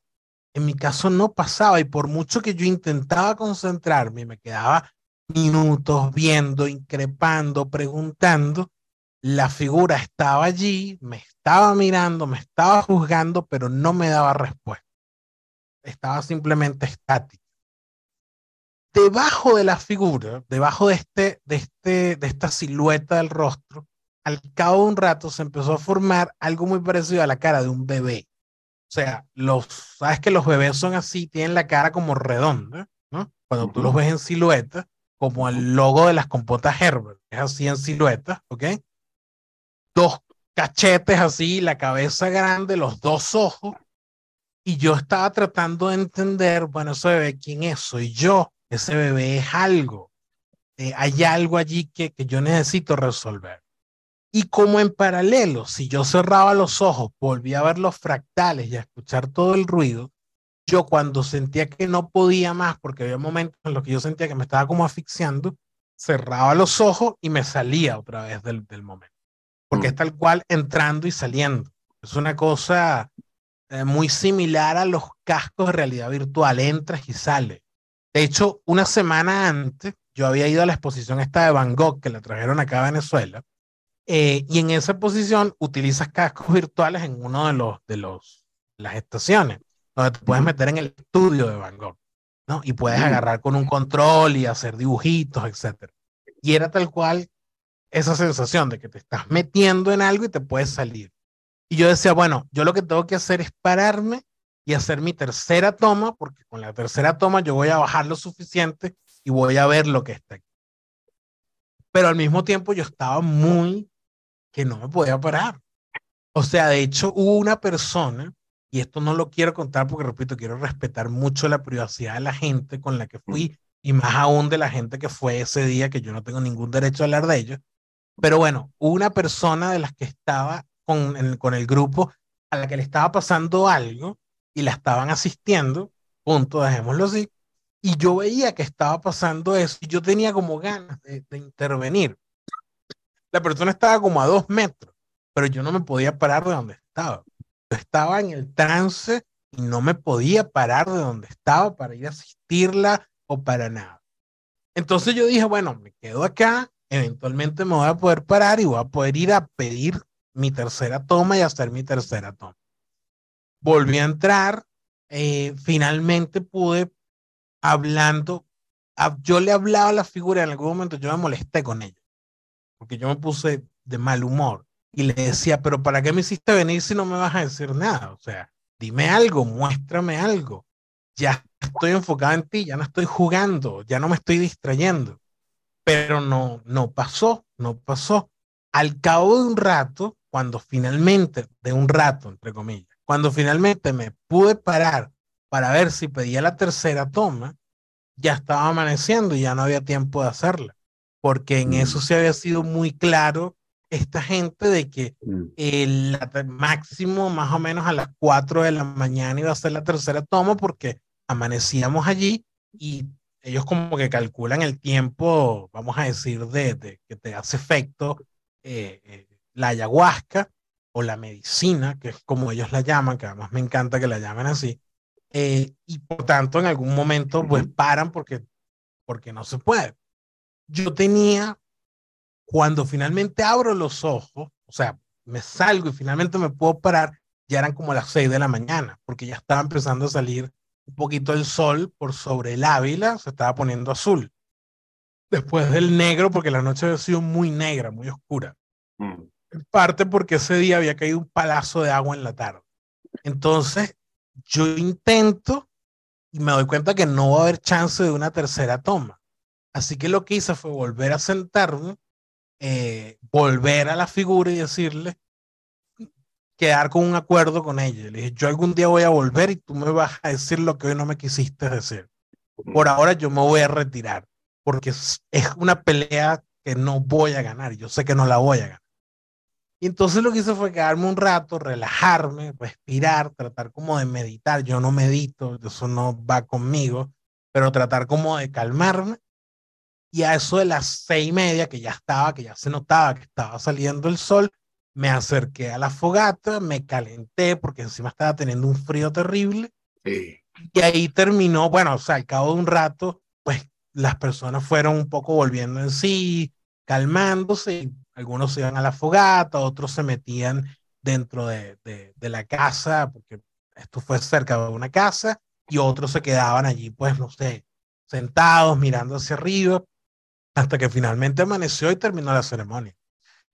En mi caso no pasaba y por mucho que yo intentaba concentrarme me quedaba minutos viendo, increpando, preguntando, la figura estaba allí, me estaba mirando, me estaba juzgando, pero no me daba respuesta. Estaba simplemente estática. Debajo de la figura, debajo de, este, de, este, de esta silueta del rostro, al cabo de un rato se empezó a formar algo muy parecido a la cara de un bebé. O sea, los, sabes que los bebés son así, tienen la cara como redonda, ¿no? Cuando tú los ves en silueta, como el logo de las compotas Herbert, es así en silueta, ¿ok? Dos cachetes así, la cabeza grande, los dos ojos, y yo estaba tratando de entender, bueno, ese bebé, ¿quién es? Soy yo, ese bebé es algo, eh, hay algo allí que, que yo necesito resolver. Y como en paralelo, si yo cerraba los ojos, volvía a ver los fractales y a escuchar todo el ruido, yo cuando sentía que no podía más, porque había momentos en los que yo sentía que me estaba como asfixiando, cerraba los ojos y me salía otra vez del, del momento. Porque mm. es tal cual entrando y saliendo. Es una cosa eh, muy similar a los cascos de realidad virtual. Entras y sales. De hecho, una semana antes, yo había ido a la exposición esta de Van Gogh que la trajeron acá a Venezuela eh, y en esa posición utilizas cascos virtuales en uno de los de los las estaciones, donde te puedes meter en el estudio de Van Gogh, ¿no? Y puedes agarrar con un control y hacer dibujitos, etc. Y era tal cual esa sensación de que te estás metiendo en algo y te puedes salir. Y yo decía, bueno, yo lo que tengo que hacer es pararme y hacer mi tercera toma, porque con la tercera toma yo voy a bajar lo suficiente y voy a ver lo que está aquí. Pero al mismo tiempo yo estaba muy que no me podía parar. O sea, de hecho, hubo una persona, y esto no lo quiero contar porque, repito, quiero respetar mucho la privacidad de la gente con la que fui, y más aún de la gente que fue ese día, que yo no tengo ningún derecho a hablar de ellos. Pero bueno, una persona de las que estaba con el, con el grupo a la que le estaba pasando algo y la estaban asistiendo, punto, dejémoslo así, y yo veía que estaba pasando eso y yo tenía como ganas de intervenir la persona estaba como a dos metros, pero yo no me podía parar de donde estaba. Yo estaba en el trance y no me podía parar de donde estaba para ir a asistirla o para nada. Entonces yo dije, bueno, me quedo acá, eventualmente me voy a poder parar y voy a poder ir a pedir mi tercera toma y hacer mi tercera toma. Volví a entrar, eh, finalmente pude hablando, yo le hablaba a la figura en algún momento, yo me molesté con ella porque yo me puse de mal humor y le decía, pero ¿para qué me hiciste venir si no me vas a decir nada? O sea, dime algo, muéstrame algo. Ya estoy enfocado en ti, ya no estoy jugando, ya no me estoy distrayendo. Pero no, no pasó, no pasó. Al cabo de un rato, cuando finalmente, de un rato, entre comillas, cuando finalmente me pude parar para ver si pedía la tercera toma, ya estaba amaneciendo y ya no había tiempo de hacerla porque en eso mm. se había sido muy claro esta gente de que mm. el máximo más o menos a las 4 de la mañana iba a ser la tercera toma porque amanecíamos allí y ellos como que calculan el tiempo, vamos a decir, de, que te hace efecto eh, eh, la ayahuasca o la medicina, que es como ellos la llaman, que además me encanta que la llamen así, eh, y por tanto en algún momento pues paran porque, porque no se puede. Yo tenía, cuando finalmente abro los ojos, o sea, me salgo y finalmente me puedo parar, ya eran como las 6 de la mañana, porque ya estaba empezando a salir un poquito el sol por sobre el Ávila, se estaba poniendo azul. Después del negro, porque la noche había sido muy negra, muy oscura. Mm. En parte porque ese día había caído un palazo de agua en la tarde. Entonces, yo intento y me doy cuenta que no va a haber chance de una tercera toma. Así que lo que hice fue volver a sentarme, eh, volver a la figura y decirle, quedar con un acuerdo con ella. Le dije, yo algún día voy a volver y tú me vas a decir lo que hoy no me quisiste decir. Por ahora yo me voy a retirar, porque es, una pelea que no voy a ganar. Yo sé que no la voy a ganar. Y entonces lo que hice fue quedarme un rato, relajarme, respirar, tratar como de meditar. Yo no medito, eso no va conmigo, pero tratar como de calmarme. Y a eso de las seis y media, que ya estaba, que ya se notaba que estaba saliendo el sol, me acerqué a la fogata, me calenté porque encima estaba teniendo un frío terrible. Y ahí terminó, bueno, o sea, al cabo de un rato, pues las personas fueron un poco volviendo en sí, calmándose, algunos se iban a la fogata, otros se metían dentro de, de, de la casa, porque esto fue cerca de una casa, y otros se quedaban allí, pues, no sé, sentados, mirando hacia arriba, hasta que finalmente amaneció y terminó la ceremonia.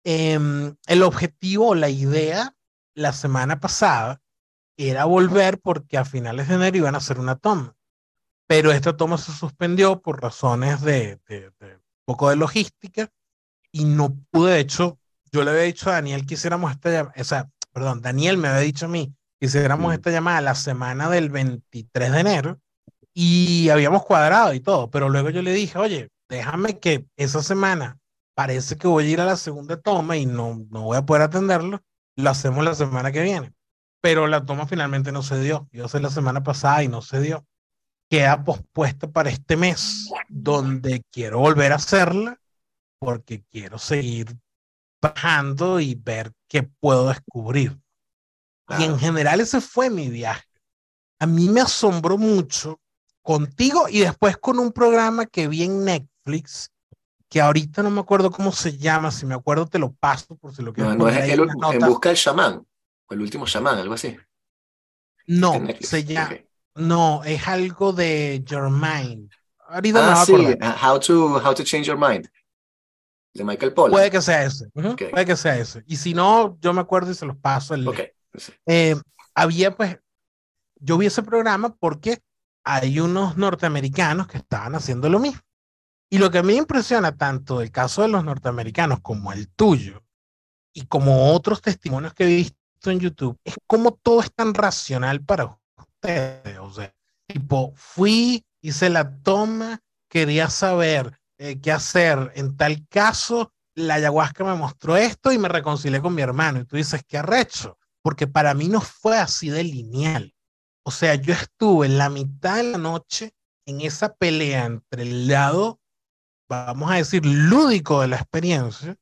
Em, el objetivo, la idea la semana pasada era volver porque a finales de enero iban a hacer una toma, pero esta toma se suspendió por razones de, de, de poco de logística y no pude, de hecho, yo le había dicho a Daniel que hiciéramos esta llamada, o sea, perdón, Daniel me había dicho a mí que hiciéramos esta llamada la semana del 23 de enero y habíamos cuadrado y todo, pero luego yo le dije, oye, déjame que esa semana parece que voy a ir a la segunda toma y no, no voy a poder atenderlo, lo hacemos la semana que viene. Pero la toma finalmente no se dio. Yo sé la semana pasada y no se dio. Queda pospuesta para este mes, donde quiero volver a hacerla porque quiero seguir bajando y ver qué puedo descubrir. Y en general ese fue mi viaje. A mí me asombró mucho contigo y después con un programa que vi en Netflix que ahorita no me acuerdo cómo se llama, si me acuerdo te lo paso por si lo quieres. No, no es el, en busca del chamán, o el último chamán, algo así. No, se llama, no, es algo de Your Mind. Ahorita ah, sí, how to, how to Change Your Mind. De Michael Pollan. Puede que sea ese, puede que sea ese. Y si no, yo me acuerdo y se los paso. El, okay. Eh, había pues, yo vi ese programa porque hay unos norteamericanos que estaban haciendo lo mismo. Y lo que a mí impresiona tanto el caso de los norteamericanos como el tuyo y como otros testimonios que he visto en YouTube es cómo todo es tan racional para ustedes. O sea, tipo, fui, hice la toma, quería saber eh, qué hacer. En tal caso, la ayahuasca me mostró esto y me reconcilié con mi hermano. Y tú dices, qué arrecho, porque para mí no fue así de lineal. O sea, yo estuve en la mitad de la noche en esa pelea entre el lado vamos a decir, lúdico de la experiencia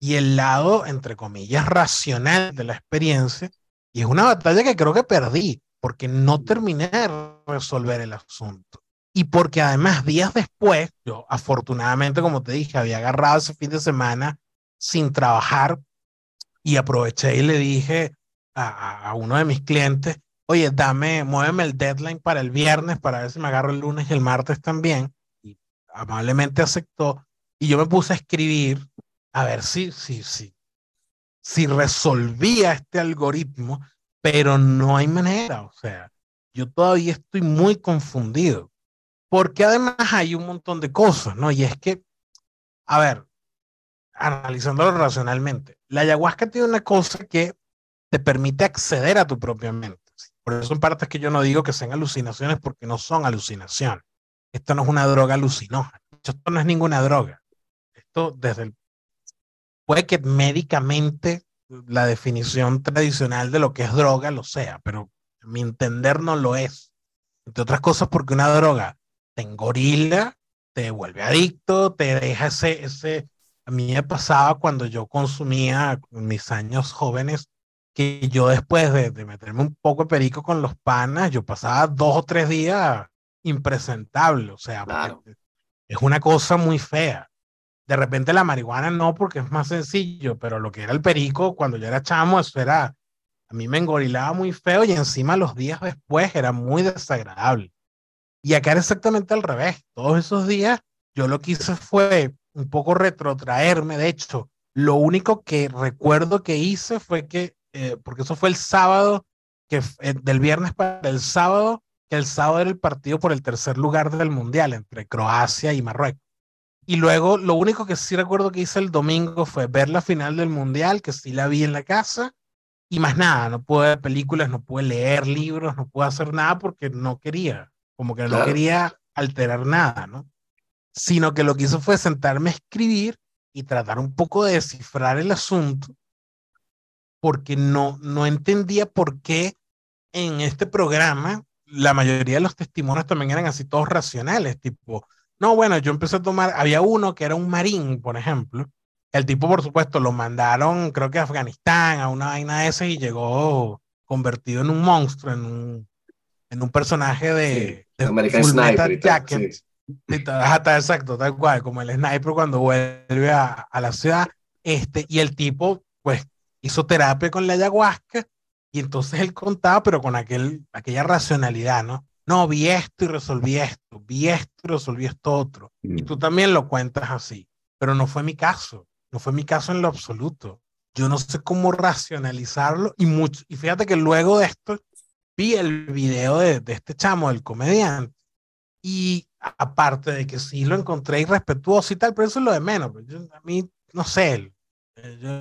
y el lado, entre comillas, racional de la experiencia. Y es una batalla que creo que perdí, porque no terminé de resolver el asunto. Y porque además días después, yo afortunadamente, como te dije, había agarrado ese fin de semana sin trabajar y aproveché y le dije a, a uno de mis clientes, oye, dame, muéveme el deadline para el viernes para ver si me agarro el lunes y el martes también amablemente aceptó y yo me puse a escribir a ver si, si, si, si resolvía este algoritmo, pero no hay manera, o sea, yo todavía estoy muy confundido, porque además hay un montón de cosas, ¿no? Y es que, a ver, analizándolo racionalmente, la ayahuasca tiene una cosa que te permite acceder a tu propia mente. Por eso en partes que yo no digo que sean alucinaciones porque no son alucinaciones. Esto no es una droga alucinógena. Esto no es ninguna droga. Esto desde el... Puede que médicamente la definición tradicional de lo que es droga lo sea, pero a mi entender no lo es. Entre otras cosas porque una droga te engorila, te vuelve adicto, te deja ese, ese... A mí me pasaba cuando yo consumía en mis años jóvenes que yo después de, de meterme un poco de perico con los panas, yo pasaba dos o tres días impresentable, o sea, es una cosa muy fea. De repente la marihuana no, porque es más sencillo, pero lo que era el perico, cuando yo era chamo, eso era, a mí me engorilaba muy feo y encima los días después era muy desagradable. Y acá era exactamente al revés. Todos esos días yo lo que hice fue un poco retrotraerme. De hecho, lo único que recuerdo que hice fue que, eh, porque eso fue el sábado, que eh, del viernes para el sábado, que el sábado era el partido por el tercer lugar del mundial entre Croacia y Marruecos. Y luego lo único que sí recuerdo que hice el domingo fue ver la final del mundial, que sí la vi en la casa, y más nada, no pude ver películas, no pude leer libros, no pude hacer nada porque no quería, como que no quería alterar nada, ¿no? Sino que lo que hice fue sentarme a escribir y tratar un poco de descifrar el asunto, porque no, no entendía por qué en este programa la mayoría de los testimonios también eran así todos racionales, tipo, no, bueno, yo empecé a tomar, había uno que era un marín, por ejemplo, el tipo, por supuesto, lo mandaron, creo que a Afganistán, a una vaina de ese, y llegó convertido en un monstruo, en un, en un personaje de, American Sniper. Jacket. exacto, tal cual, como el sniper cuando vuelve a, a, la ciudad. Este, y el tipo, pues, hizo terapia con la ayahuasca, y entonces él contaba, pero con aquel, aquella racionalidad, ¿no? No, vi esto y resolví esto, vi esto y resolví esto otro. Y mm. tú también lo cuentas así, pero no fue mi caso. No fue mi caso en lo absoluto. Yo no sé cómo racionalizarlo y mucho. Y fíjate que luego de esto vi el video de, de este chamo, el comediante. Y aparte de que sí lo encontré irrespetuoso y tal, pero eso es lo de menos. Pues a mí, no sé,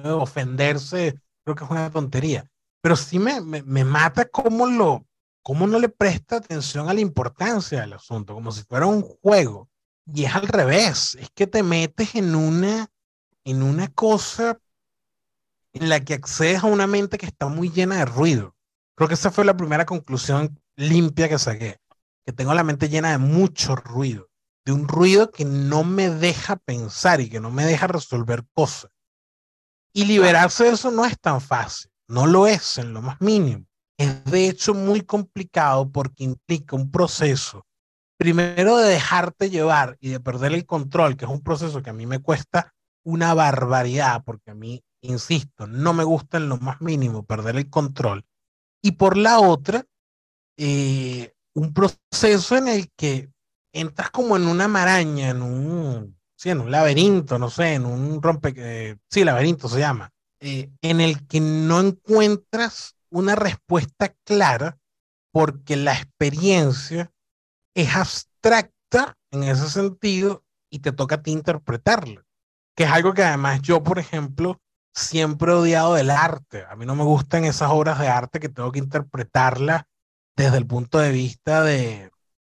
ofenderse creo que es una tontería. Pero sí me, me, me mata cómo, lo, cómo no le presta atención a la importancia del asunto, como si fuera un juego. Y es al revés, es que te metes en una en una cosa en la que accedes a una mente que está muy llena de ruido. Creo que esa fue la primera conclusión limpia que saqué, que tengo la mente llena de mucho ruido, de un ruido que no me deja pensar y que no me deja resolver cosas. Y liberarse de eso no es tan fácil, no lo es en lo más mínimo. Es de hecho muy complicado porque implica un proceso, primero de dejarte llevar y de perder el control, que es un proceso que a mí me cuesta una barbaridad, porque a mí, insisto, no me gusta en lo más mínimo perder el control. Y por la otra, eh, un proceso en el que entras como en una maraña, en un, sí, en un laberinto, no sé, en un rompe, eh, sí, laberinto se llama, eh, en el que no encuentras una respuesta clara porque la experiencia es abstracta en ese sentido y te toca a ti interpretarla que es algo que además yo, por ejemplo, siempre he odiado del arte. A mí no me gustan esas obras de arte que tengo que interpretarlas desde el punto de vista de,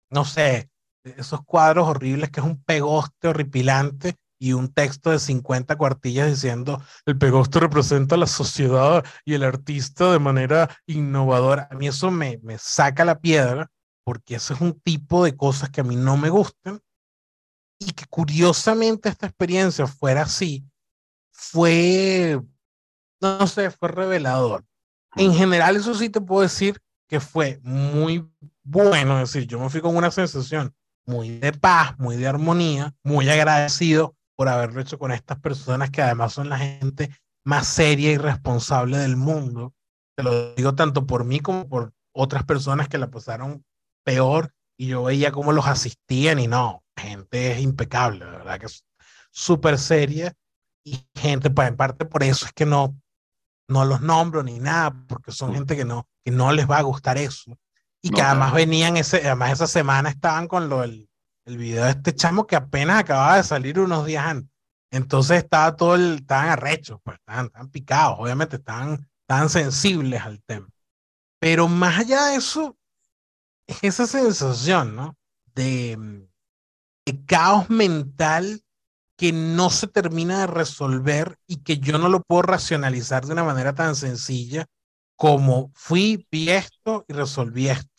no sé, esos cuadros horribles que es un pegoste horripilante y un texto de 50 cuartillas diciendo el pegoste representa la sociedad y el artista de manera innovadora. A mí eso me, me saca la piedra porque ese es un tipo de cosas que a mí no me gustan y que curiosamente esta experiencia fuera así, fue, no sé, fue revelador. En general, eso sí te puedo decir que fue muy bueno, es decir, yo me fui con una sensación muy de paz, muy de armonía, muy agradecido por haberlo hecho con estas personas que además son la gente más seria y responsable del mundo. Te lo digo tanto por mí como por otras personas que la pasaron peor y yo veía cómo los asistían y no, gente es impecable, de verdad que es súper seria y gente, pues en parte por eso es que no, no los nombro ni nada, porque son gente que no, que no les va a gustar eso. Y que además venían, ese, además esa semana estaban con lo del el video de este chamo que apenas acababa de salir unos días antes. Entonces estaba todo el, estaban arrechos, pues estaban, estaban picados, obviamente estaban, estaban sensibles al tema. Pero más allá de eso, es esa sensación, ¿no? De, caos mental que no se termina de resolver y que yo no lo puedo racionalizar de una manera tan sencilla como fui, vi esto y resolví esto.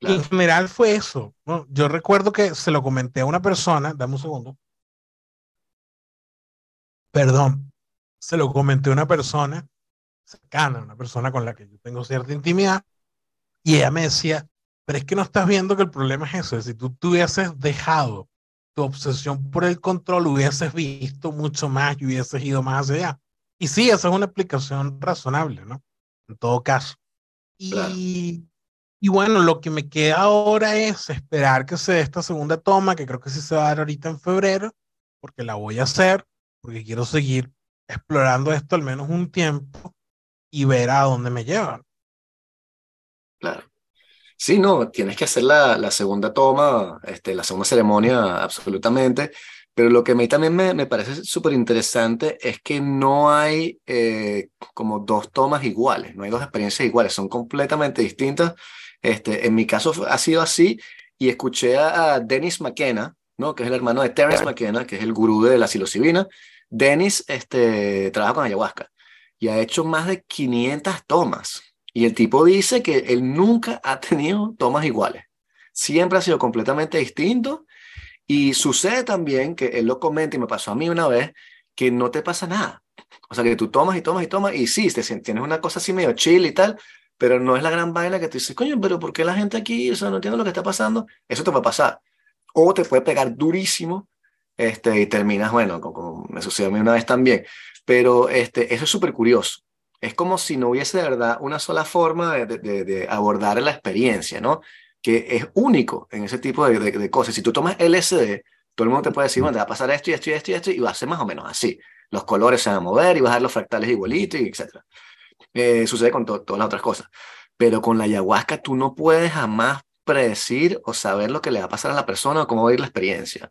En general fue eso. ¿no? Yo recuerdo que se lo comenté a una persona, dame un segundo. Perdón, se lo comenté a una persona cercana, una persona con la que yo tengo cierta intimidad, y ella me decía, pero es que no estás viendo que el problema es eso, si tú, tú hubieses dejado tu obsesión por el control, hubieses visto mucho más y hubieses ido más allá. Y sí, esa es una explicación razonable, ¿no? En todo caso. Y, y bueno, lo que me queda ahora es esperar que se dé esta segunda toma, que creo que sí se va a dar ahorita en febrero, porque la voy a hacer, porque quiero seguir explorando esto al menos un tiempo y ver a dónde me llevan. Claro. Sí, no, tienes que hacer la, la segunda toma, este, la segunda ceremonia, absolutamente. Pero lo que a mí también me, me parece súper interesante es que no hay eh, como dos tomas iguales, no hay dos experiencias iguales, son completamente distintas. Este, en mi caso ha sido así y escuché a, Dennis McKenna, ¿no? que es el hermano de Terence McKenna, que es el gurú de la psilocibina. Dennis este, trabaja con ayahuasca y ha hecho más de 500 tomas. Y el tipo dice que él nunca ha tenido tomas iguales. Siempre ha sido completamente distinto y sucede también que él lo comenta y me pasó a mí una vez que no te pasa nada. O sea, que tú tomas y tomas y tomas y sí, te, tienes una cosa así medio chill y tal, pero no es la gran vaina que tú dices, coño, pero ¿por qué la gente aquí, o sea, no entiendo lo que está pasando? Eso te a pasar. O te puede pegar durísimo este, y terminas, bueno, como, me sucedió a mí una vez también. Pero este, eso es súper curioso. Es como si no hubiese de verdad una sola forma de, de, de abordar la experiencia, ¿no? que es único en ese tipo de, de, cosas. Si tú tomas LSD, todo el mundo te puede decir, bueno, te va a pasar esto y esto y esto y esto, y va a ser más o menos así. Los colores se van a mover y vas a ver los fractales igualitos, y etc. Eh, sucede con todas las otras cosas. Pero con la ayahuasca tú no puedes jamás predecir o saber lo que le va a pasar a la persona o cómo va a ir la experiencia.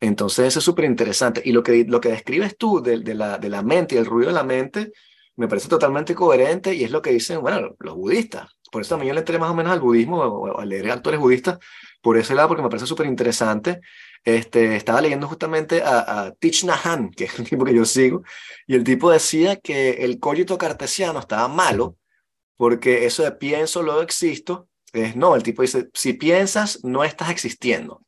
Entonces eso es súper interesante. Y lo que, lo que describes tú de, de, la, de la mente y el ruido de la mente me parece totalmente coherente y es lo que dicen, bueno, los budistas. Por eso también yo le entré más o menos al budismo o, a leer autores budistas por ese lado, porque me parece súper interesante. Este, estaba leyendo justamente a, a Thich Nhat Hanh, que es el tipo que yo sigo, y el tipo decía que el cogito cartesiano estaba malo, porque eso de pienso, luego existo, es no, el tipo dice, si piensas, no estás existiendo.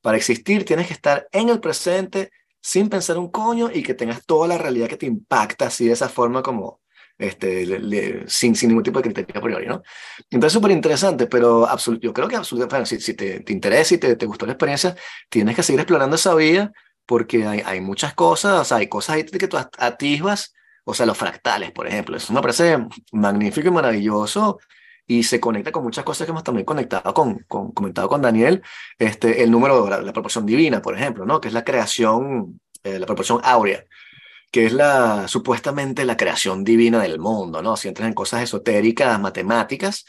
Para existir tienes que estar en el presente sin pensar un coño y que tengas toda la realidad que te impacta así de esa forma como, este, sin, sin ningún tipo de criterio a priori, ¿no? Entonces, súper interesante, pero yo creo que absolutamente, si, te, te, interesa y te, te, gustó la experiencia, tienes que seguir explorando esa vía porque hay, hay muchas cosas, o sea, hay cosas ahí que tú atisbas, o sea, los fractales, por ejemplo, eso me parece magnífico y maravilloso y se conecta con muchas cosas que hemos también conectado con, con comentado con Daniel, este, el número, la, la proporción divina, por ejemplo, ¿no? Que es la creación, eh, la proporción áurea que es la supuestamente la creación divina del mundo, ¿no? Si entras en cosas esotéricas, matemáticas,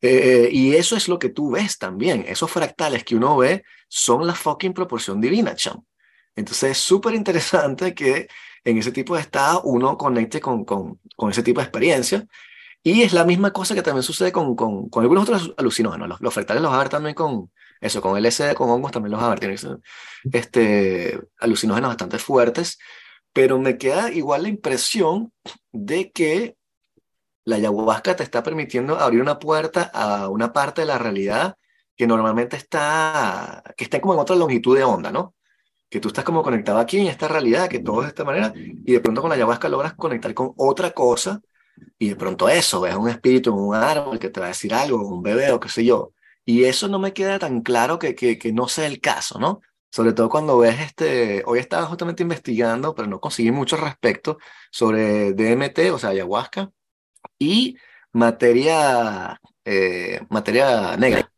eh, y eso es lo que tú ves también. Esos fractales que uno ve son la fucking proporción divina, cham. Entonces es súper interesante que en ese tipo de estado uno conecte con, con, con, ese tipo de experiencia. Y es la misma cosa que también sucede con, con, con algunos otros alucinógenos. Los, los, fractales los va a ver también con eso, con LSD, con hongos también los va a ver. Tienen este, alucinógenos bastante fuertes pero me queda igual la impresión de que la ayahuasca te está permitiendo abrir una puerta a una parte de la realidad que normalmente está, que está como en otra longitud de onda, ¿no? Que tú estás como conectado aquí en esta realidad, que todo es de esta manera, y de pronto con la ayahuasca logras conectar con otra cosa, y de pronto eso, ves un espíritu en un árbol que te va a decir algo, un bebé o qué sé yo. Y eso no me queda tan claro que, que, que no sea el caso, ¿no? Sobre todo cuando ves, este, hoy estaba justamente investigando, pero no conseguí mucho respecto sobre DMT, o sea, ayahuasca, y materia, eh, materia negra.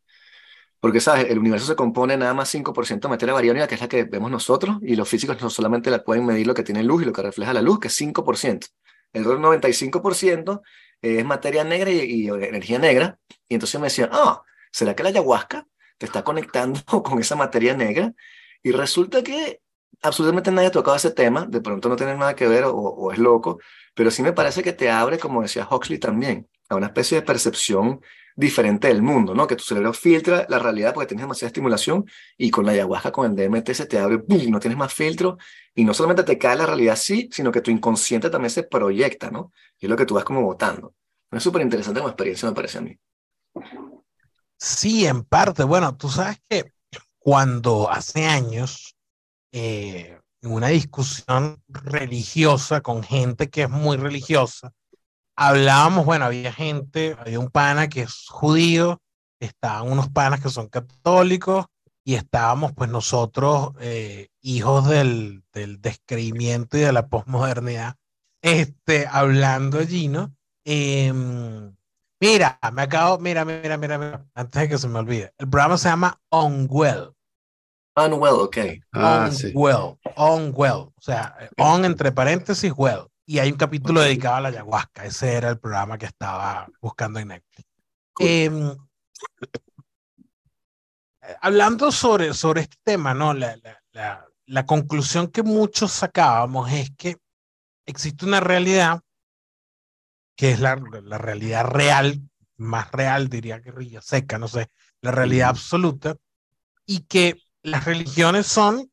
Porque, ¿sabes? El universo se compone nada más 5% de materia bariónica, que es la que vemos nosotros, y los físicos no solamente la pueden medir lo que tiene luz y lo que refleja la luz, que es 5%. El otro 95% es materia negra y, y, energía negra. Y entonces me decían, ah, ¿será que la ayahuasca te está conectando con esa materia negra y resulta que absolutamente nadie ha tocado ese tema, de pronto no tiene nada que ver o, es loco, pero sí me parece que te abre, como decía Huxley también, a una especie de percepción diferente del mundo, ¿no? Que tu cerebro filtra la realidad porque tienes demasiada estimulación y con la ayahuasca, con el DMT se te abre, ¡pum! no tienes más filtro y no solamente te cae la realidad sí, sino que tu inconsciente también se proyecta, ¿no? Y es lo que tú vas como votando. Es súper interesante como experiencia, me parece a mí. Sí, en parte. Bueno, tú sabes que cuando hace años, eh, en una discusión religiosa con gente que es muy religiosa, hablábamos, bueno, había gente, había un pana que es judío, estaban unos panas que son católicos y estábamos pues nosotros, eh, hijos del, del, descreimiento y de la posmodernidad, este, hablando allí, ¿no? Eh, mira, me acabo, mira, mira, mira, mira, antes de que se me olvide, el programa se llama Unwell. Unwell, ok. Ah, unwell, unwell. O sea, on entre paréntesis, well. Y hay un capítulo dedicado a la ayahuasca. Ese era el programa que estaba buscando en Netflix. Cool. Eh, Hablando sobre, sobre este tema, ¿no? La, la, la, la conclusión que muchos sacábamos es que existe una realidad que es la, la realidad real, más real, diría que Rilla Seca, no sé, la realidad absoluta, y que las religiones son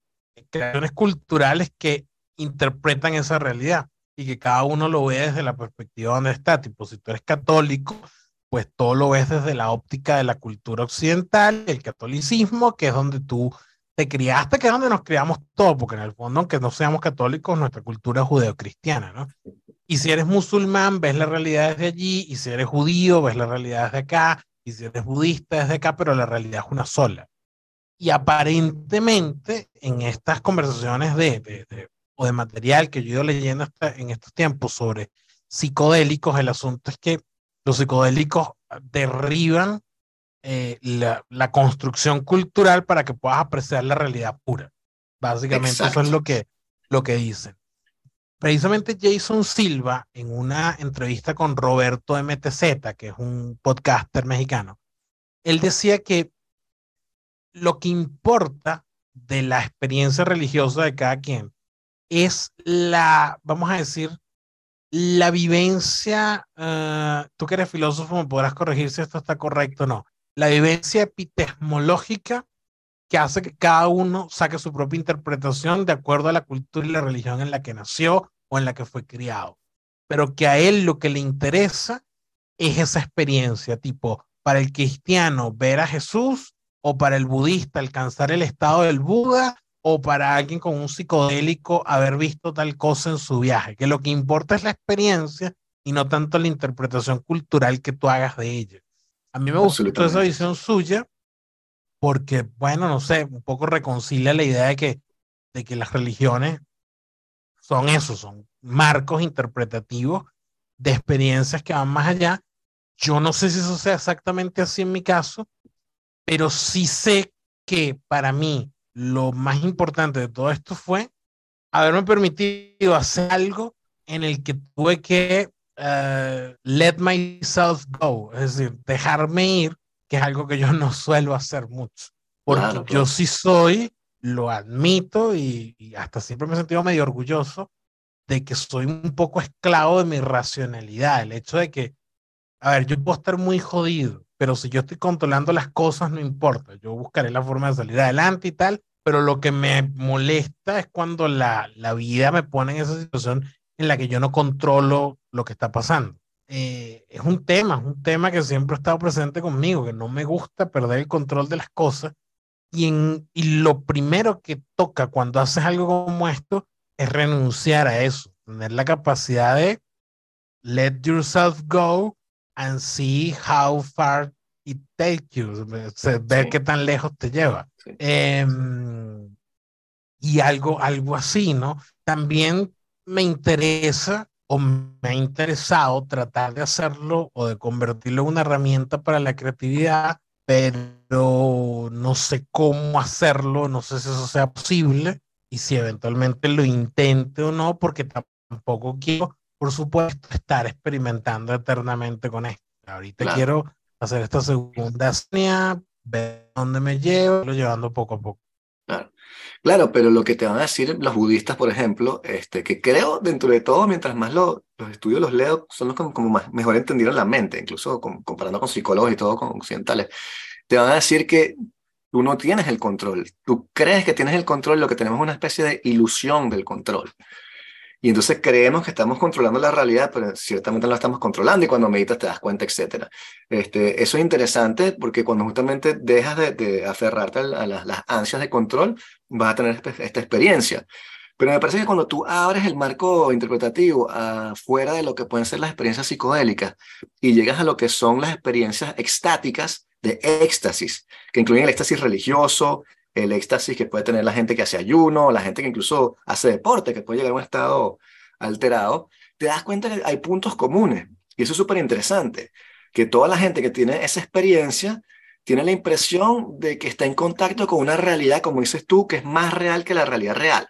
creaciones culturales que interpretan esa realidad y que cada uno lo ve desde la perspectiva donde está. Tipo, si tú eres católico, pues todo lo ves desde la óptica de la cultura occidental, el catolicismo, que es donde tú te criaste, que es donde nos criamos todos, porque en el fondo, aunque no seamos católicos, nuestra cultura es judeocristiana, ¿no? Y si eres musulmán, ves la realidad desde allí, y si eres judío, ves la realidad desde acá, y si eres budista, desde acá, pero la realidad es una sola. Y aparentemente, en estas conversaciones de, de, o de material que yo he ido leyendo hasta en estos tiempos sobre psicodélicos, el asunto es que los psicodélicos derriban eh, la, la, construcción cultural para que puedas apreciar la realidad pura. Básicamente eso es lo que, lo que dicen. Precisamente Jason Silva, en una entrevista con Roberto MTZ, que es un podcaster mexicano, él decía que lo que importa de la experiencia religiosa de cada quien es la, vamos a decir, la vivencia, uh, tú que eres filósofo me podrás corregir si esto está correcto o no, la vivencia epistemológica que hace que cada uno saque su propia interpretación de acuerdo a la cultura y la religión en la que nació o en la que fue criado. Pero que a él lo que le interesa es esa experiencia, tipo, para el cristiano ver a Jesús o para el budista alcanzar el estado del Buda o para alguien con un psicodélico haber visto tal cosa en su viaje, que lo que importa es la experiencia y no tanto la interpretación cultural que tú hagas de ella. A mí me gustó esa visión suya porque, bueno, no sé, un poco reconcilia la idea de que, de que las religiones son eso, son marcos interpretativos de experiencias que van más allá. Yo no sé si eso sea exactamente así en mi caso, pero sí sé que para mí lo más importante de todo esto fue haberme permitido hacer algo en el que tuve que uh, let myself go, es decir, dejarme ir, que es algo que yo no suelo hacer mucho, porque claro, claro. yo sí soy, lo admito y, y, hasta siempre me he sentido medio orgulloso de que soy un poco esclavo de mi racionalidad, el hecho de que, a ver, yo puedo estar muy jodido, pero si yo estoy controlando las cosas, no importa, yo buscaré la forma de salir adelante y tal, pero lo que me molesta es cuando la, la vida me pone en esa situación en la que yo no controlo lo que está pasando. Eh, es un tema, es un tema que siempre ha estado presente conmigo, que no me gusta perder el control de las cosas. Y, en, y lo primero que toca cuando haces algo como esto es renunciar a eso, tener la capacidad de let yourself go and see how far it takes you, ver sí. qué tan lejos te lleva. Sí. Eh, y algo, algo así, ¿no? También me interesa o me ha interesado tratar de hacerlo o de convertirlo en una herramienta para la creatividad, pero no sé cómo hacerlo, no sé si eso sea posible y si eventualmente lo intente o no, porque tampoco quiero, por supuesto, estar experimentando eternamente con esto. Ahorita claro. quiero hacer esta segunda señal, ver dónde me llevo, lo llevando poco a poco. Claro. Claro, pero lo que te van a decir los budistas, por ejemplo, este, que creo dentro de todo, mientras más lo, los estudios los leo, son los que como más, mejor entendieron la mente, incluso con, comparando con psicólogos y todo, con occidentales, te van a decir que tú no tienes el control, tú crees que tienes el control, lo que tenemos es una especie de ilusión del control. Y entonces creemos que estamos controlando la realidad, pero ciertamente no la estamos controlando y cuando meditas te das cuenta, etc. Este, eso es interesante porque cuando justamente dejas de, de aferrarte a, a las, las, ansias de control, vas a tener esta experiencia. Pero me parece que cuando tú abres el marco interpretativo afuera de lo que pueden ser las experiencias psicodélicas y llegas a lo que son las experiencias extáticas de éxtasis, que incluyen el éxtasis religioso, el éxtasis que puede tener la gente que hace ayuno, la gente que incluso hace deporte, que puede llegar a un estado alterado, te das cuenta que hay puntos comunes. Y eso es súper interesante, que toda la gente que tiene esa experiencia tiene la impresión de que está en contacto con una realidad, como dices tú, que es más real que la realidad real.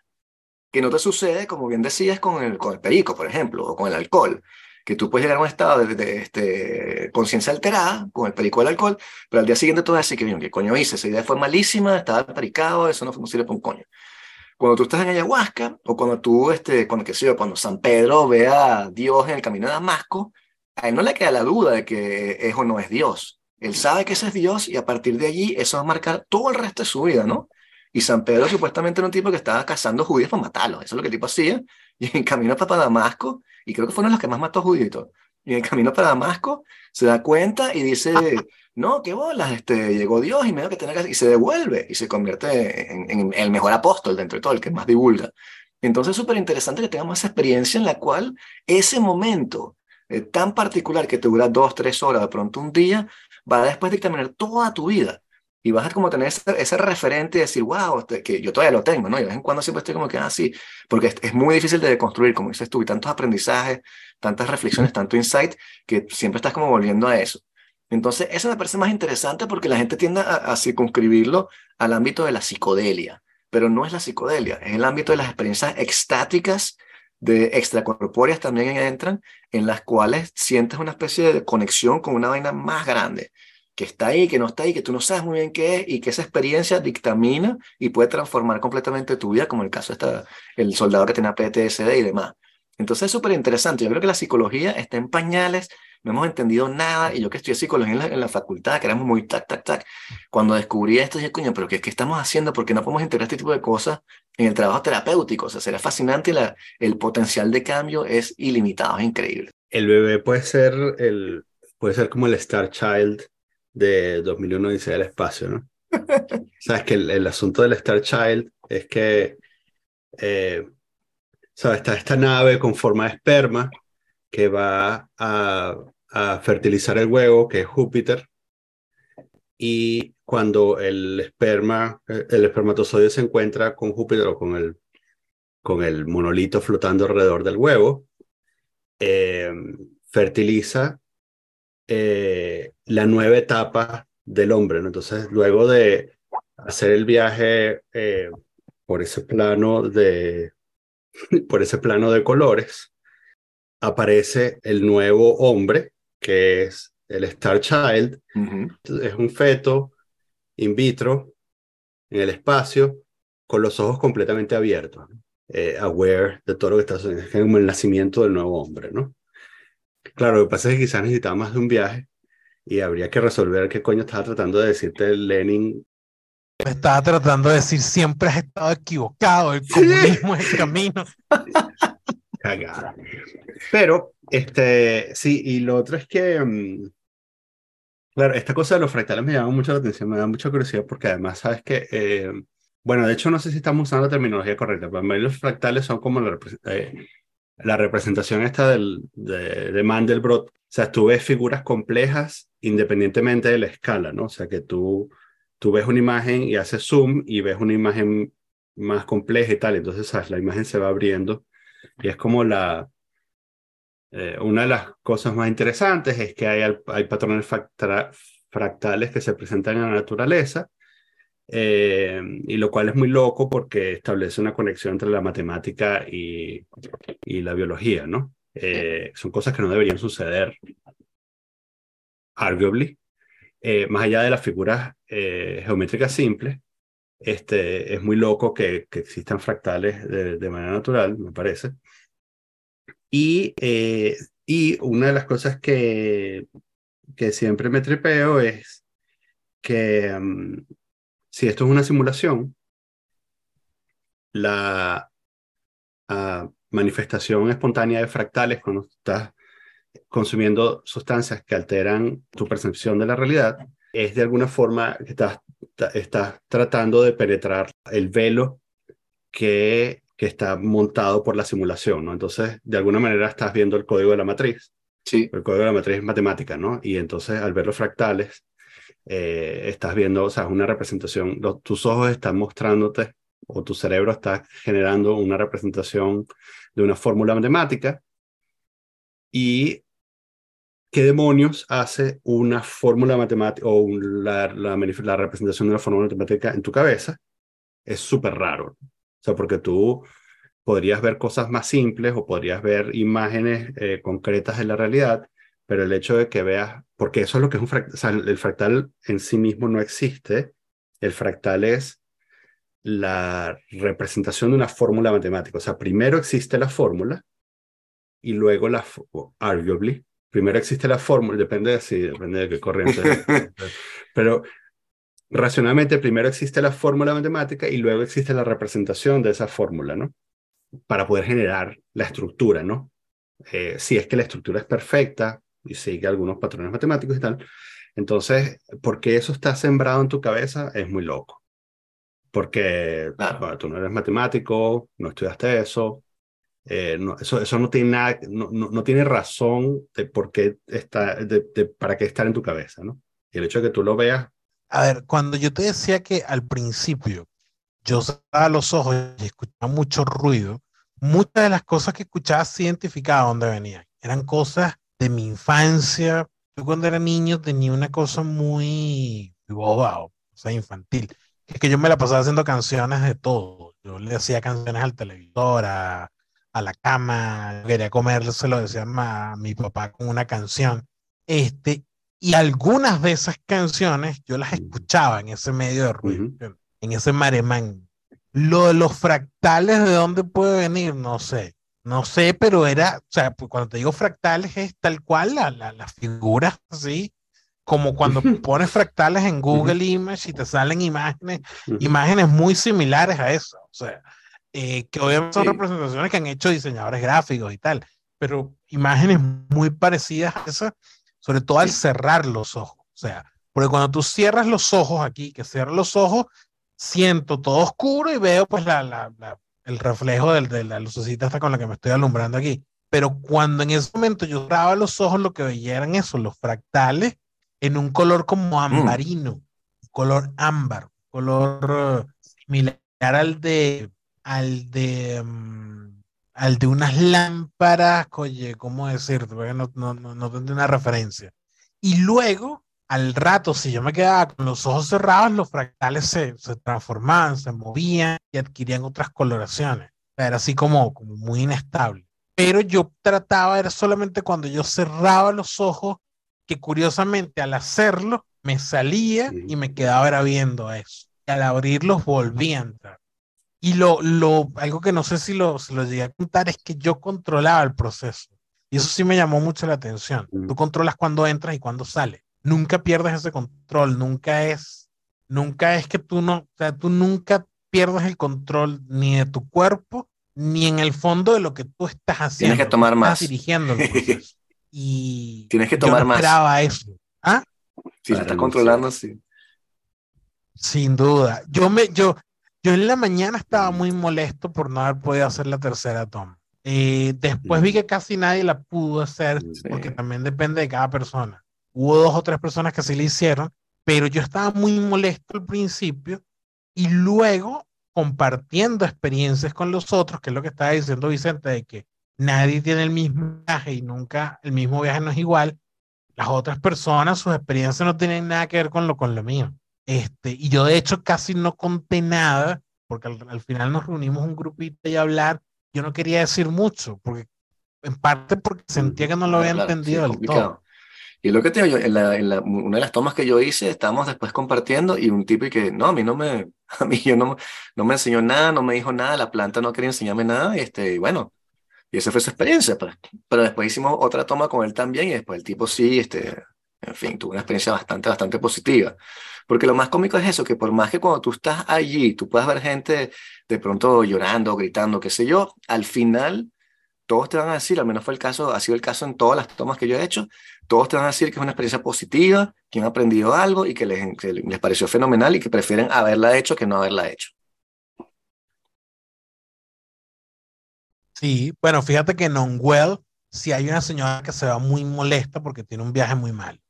Que no te sucede, como bien decías, con el, con el perico, por ejemplo, o con el alcohol, que tú puedes llegar a un estado de, este, conciencia alterada con el perico del alcohol, pero al día siguiente tú vas a decir que, ¿qué coño hice? Esa idea fue malísima, estaba pericado, eso no, no sirve para un coño. Cuando tú estás en ayahuasca, o cuando tú, este, cuando, qué sé yo, cuando San Pedro ve a Dios en el camino de Damasco, a él no le queda la duda de que es o no es Dios. Él sabe que ese es Dios y a partir de allí eso va a marcar todo el resto de su vida, ¿no? Y San Pedro supuestamente era un tipo que estaba cazando judíos para matarlos, eso es lo que el tipo hacía. Y en camino para Damasco, y creo que fueron los que más mató judíos y todo, y en camino para Damasco se da cuenta y dice, no, qué bolas, este, llegó Dios y medio que tener que... Y se devuelve y se convierte en, en, el mejor apóstol dentro de todo, el que más divulga. Entonces es súper interesante que tengamos esa experiencia en la cual ese momento eh, tan particular que te dura dos, tres horas, de pronto un día, va a después dictaminar toda tu vida. Y vas a como tener ese, referente y decir, wow, este, que yo todavía lo tengo, ¿no? Y de vez en cuando siempre estoy como que, ah, sí, porque es, muy difícil de construir, como dices tú, y tantos aprendizajes, tantas reflexiones, tanto insight, que siempre estás como volviendo a eso. Entonces, eso me parece más interesante porque la gente tiende a, a circunscribirlo al ámbito de la psicodelia, pero no es la psicodelia, es el ámbito de las experiencias extáticas de extracorpóreas también entran, en las cuales sientes una especie de conexión con una vaina más grande, que está ahí, que no está ahí, que tú no sabes muy bien qué es y que esa experiencia dictamina y puede transformar completamente tu vida, como el caso de el soldado que tenía PTSD y demás. Entonces es súper interesante. Yo creo que la psicología está en pañales, no hemos entendido nada. Y yo que estudié psicología en la, facultad, que éramos muy tac, tac, tac, cuando descubrí esto, dije, coño, pero ¿qué, ¿qué, estamos haciendo? ¿Por qué no podemos integrar este tipo de cosas en el trabajo terapéutico? O sea, será fascinante y la, el potencial de cambio es ilimitado, es increíble. El bebé puede ser, el, puede ser como el Star Child de 2001 dice el espacio, ¿no? Sabes que el, el, asunto del Star Child es que eh, ¿sabes? Está esta nave con forma de esperma que va a, fertilizar el huevo, que es Júpiter, y cuando el esperma, el espermatozoide se encuentra con Júpiter o con el, con el monolito flotando alrededor del huevo, eh, fertiliza eh, la nueva etapa del hombre. Entonces, luego de hacer el viaje eh, por ese plano de por ese plano de colores, aparece el nuevo hombre, que es el Star Child. Es un feto in vitro en el espacio con los ojos completamente abiertos, eh, aware de todo lo que está sucediendo. Es como el nacimiento del nuevo hombre, ¿no? Claro, lo que pasa es que quizás necesitaba más de un viaje y habría que resolver qué coño estaba tratando de decirte Lenin me estaba tratando de decir, siempre has estado equivocado, el comunismo es el camino. Cagada. Pero, este, sí, y lo otro es que, mm, claro, esta cosa de los fractales me llama mucho la atención, me da mucha curiosidad porque además, sabes que, eh, bueno, de hecho no sé si estamos usando la terminología correcta, pero los fractales son como la, eh, la representación esta del, de, de Mandelbrot. O sea, tú ves figuras complejas independientemente de la escala, ¿no? O sea, que tú tú ves una imagen y haces zoom y ves una imagen más compleja y tal, entonces ¿sabes? la imagen se va abriendo y es como la... Eh, una de las cosas más interesantes es que hay, hay patrones fractales que se presentan en la naturaleza, eh, y lo cual es muy loco porque establece una conexión entre la matemática y, y la biología, ¿no? Eh, son cosas que no deberían suceder, arguably, eh, más allá de las figuras eh, geométricas simples, este, es muy loco que, que existan fractales de, manera natural, me parece. Y, eh, y una de las cosas que, que siempre me tripeo es que mm, si esto es una simulación, la ah, manifestación espontánea de fractales cuando estás consumiendo sustancias que alteran tu percepción de la realidad, es de alguna forma que estás, estás tratando de penetrar el velo que, que está montado por la simulación, ¿no? Entonces, de alguna manera estás viendo el código de la matriz. Sí. El código de la matriz es matemática, ¿no? Y entonces, al ver los fractales, eh, estás viendo, o sea, una representación, tus ojos están mostrándote, o tu cerebro está generando una representación de una fórmula matemática, y ¿qué demonios hace una fórmula matemática o la, la, representación de una fórmula matemática en tu cabeza? Es súper raro. O sea, porque tú podrías ver cosas más simples o podrías ver imágenes eh, concretas de la realidad, pero el hecho de que veas, porque eso es lo que es un fractal, o sea, el fractal en sí mismo no existe, el fractal es la representación de una fórmula matemática, o sea, primero existe la fórmula y luego la, arguably, primero existe la fórmula, depende de si, depende de qué corriente, pero racionalmente primero existe la fórmula matemática y luego existe la representación de esa fórmula, ¿no? Para poder generar la estructura, ¿no? Eh, si es que la estructura es perfecta y sigue algunos patrones matemáticos y tal, entonces, porque eso está sembrado en tu cabeza es muy loco. Porque tú no eres matemático, no estudiaste eso, eh, no, eso, eso no tiene nada, no, no, tiene razón de por qué está, de, para qué estar en tu cabeza, ¿no? El hecho de que tú lo veas a ver, cuando yo te decía que al principio yo cerraba los ojos y escuchaba mucho ruido, muchas de las cosas que escuchaba se identificaba dónde venían. Eran cosas de mi infancia. Yo cuando era niño tenía una cosa muy boba, o sea, infantil. Es que yo me la pasaba haciendo canciones de todo. Yo le hacía canciones al televisor, a, la cama, quería lo decía a mi papá con una canción. Este, y algunas de esas canciones yo las escuchaba en ese medio de ruido, en ese maremán. Lo de los fractales, ¿de dónde puede venir? No sé. No sé, pero era, o sea, pues cuando te digo fractales es tal cual la, la, las figuras así, como cuando pones fractales en Google Images y te salen imágenes, imágenes muy similares a eso. O sea, eh, que obviamente son representaciones que han hecho diseñadores gráficos y tal, pero imágenes muy parecidas a esas sobre todo al cerrar los ojos. O sea, porque cuando tú cierras los ojos aquí, que cierro los ojos, siento todo oscuro y veo pues la, la, el reflejo de, de la lucecita hasta con la que me estoy alumbrando aquí. Pero cuando en ese momento yo cerraba los ojos, lo que veía eran eso, los fractales en un color como mm. ambarino, color ámbar, color similar al de, al de, mm, al de unas lámparas, oye, ¿cómo decirte? Porque no, no, no, no tengo una referencia. Y luego, al rato, si yo me quedaba con los ojos cerrados, los fractales se, se transformaban, se movían y adquirían otras coloraciones. Era así como, como muy inestable. Pero yo trataba, era solamente cuando yo cerraba los ojos, que curiosamente al hacerlo, me salía y me quedaba era viendo eso. Y al abrirlos volvía a entrar. Y lo, lo, algo que no sé si lo, se lo llegué a contar es que yo controlaba el proceso. Y eso sí me llamó mucho la atención. Tú controlas cuando entras y cuando sales. Nunca pierdes ese control, nunca es, nunca es que tú no, o sea, tú nunca pierdes el control ni de tu cuerpo, ni en el fondo de lo que tú estás haciendo. Tienes que tomar más. Estás dirigiendo el proceso. Y tienes que tomar yo no más. esperaba eso. ¿Ah? Sí, se está controlando, sí. Sin duda. Yo me, yo, yo en la mañana estaba muy molesto por no haber podido hacer la tercera toma. y después vi que casi nadie la pudo hacer, porque también depende de cada persona. Hubo dos o tres personas que sí la hicieron, pero yo estaba muy molesto al principio y luego compartiendo experiencias con los otros, que es lo que estaba diciendo Vicente, de que nadie tiene el mismo viaje y nunca el mismo viaje no es igual. Las otras personas, sus experiencias no tienen nada que ver con lo, con lo mío. Este, y yo de hecho casi no conté nada, porque al, final nos reunimos un grupito y a hablar. Yo no quería decir mucho, porque en parte porque sentía que no lo había entendido del todo. Y lo que te digo, en, en la, una de las tomas que yo hice, estábamos después compartiendo y un tipo y que, no, a mí no me, a mí yo no, no me enseñó nada, no me dijo nada, la planta no quería enseñarme nada, y este, y bueno, y esa fue su experiencia, pues. Pero después hicimos otra toma con él también y después el tipo sí, este, en fin, tuvo una experiencia bastante, bastante positiva. Porque lo más cómico es eso, que por más que cuando tú estás allí, tú puedas ver gente de pronto llorando, gritando, qué sé yo, al final todos te van a decir, al menos fue el caso, ha sido el caso en todas las tomas que yo he hecho, todos te van a decir que es una experiencia positiva, que han aprendido algo y que les, les pareció fenomenal y que prefieren haberla hecho que no haberla hecho. Sí, bueno, fíjate que en Onwell si hay una señora que se va muy molesta porque tiene un viaje muy mal.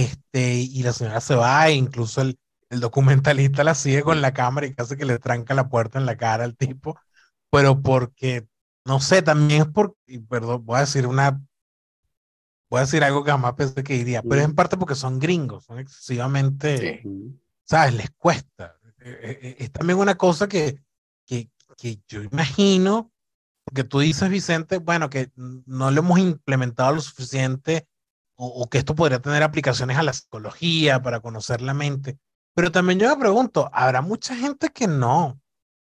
Este, y la señora se va, e incluso el, el documentalista la sigue con la cámara y casi que le tranca la puerta en la cara al tipo, pero porque, no sé, también es porque, perdón, voy a decir una, voy a decir algo que jamás pensé que diría, pero es en parte porque son gringos, son excesivamente, ¿sabes? Les cuesta. E, e, e, es también una cosa que, que, que yo imagino Porque tú dices, Vicente, bueno, que no lo hemos implementado lo suficiente o, o, que esto podría tener aplicaciones a la psicología para conocer la mente. Pero también yo me pregunto, ¿habrá mucha gente que no?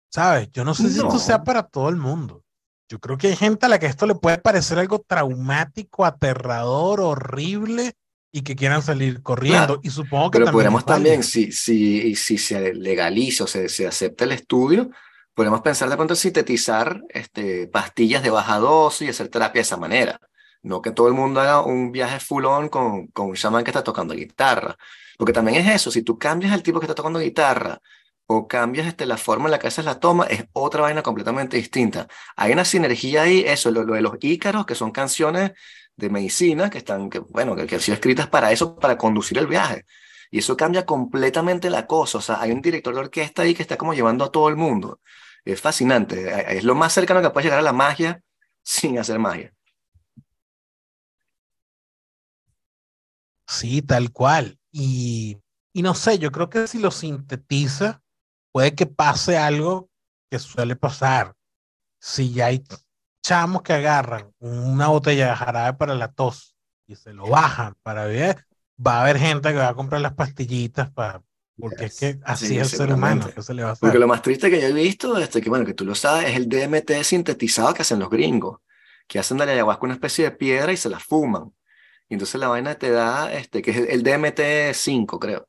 ¿Sabes? Yo no sé no. si esto sea para todo el mundo. Yo creo que hay gente a la que esto le puede parecer algo traumático, aterrador, horrible y que quieran salir corriendo. Claro, y supongo que pero podríamos también, si, si, si se legaliza o se, se acepta el estudio, podemos pensar de pronto sintetizar este, pastillas de baja dosis y hacer terapia de esa manera. No que todo el mundo haga un viaje full on con, con un chamán que está tocando guitarra. Porque también es eso, si tú cambias el tipo que está tocando guitarra o cambias este, la forma en la que haces la toma, es otra vaina completamente distinta. Hay una sinergia ahí, eso, lo, de los ícaros, que son canciones de medicina que están, bueno, que, que han sido escritas para eso, para conducir el viaje. Y eso cambia completamente la cosa. O sea, hay un director de orquesta ahí que está como llevando a todo el mundo. Es fascinante. Es lo más cercano que puedes llegar a la magia sin hacer magia. Sí, tal cual. Y, y no sé, yo creo que si lo sintetiza, puede que pase algo que suele pasar. Si ya hay chamos que agarran una botella de jarabe para la tos y se lo bajan para ver, va a haber gente que va a comprar las pastillitas para, porque es que así sí, es el ser humano, ¿qué se le va a hacer? Porque lo más triste que yo he visto, este, que bueno, que tú lo sabes, es el DMT sintetizado que hacen los gringos, que hacen de la ayahuasca una especie de piedra y se la fuman. Y entonces la vaina te da, este, que es el DMT5, creo.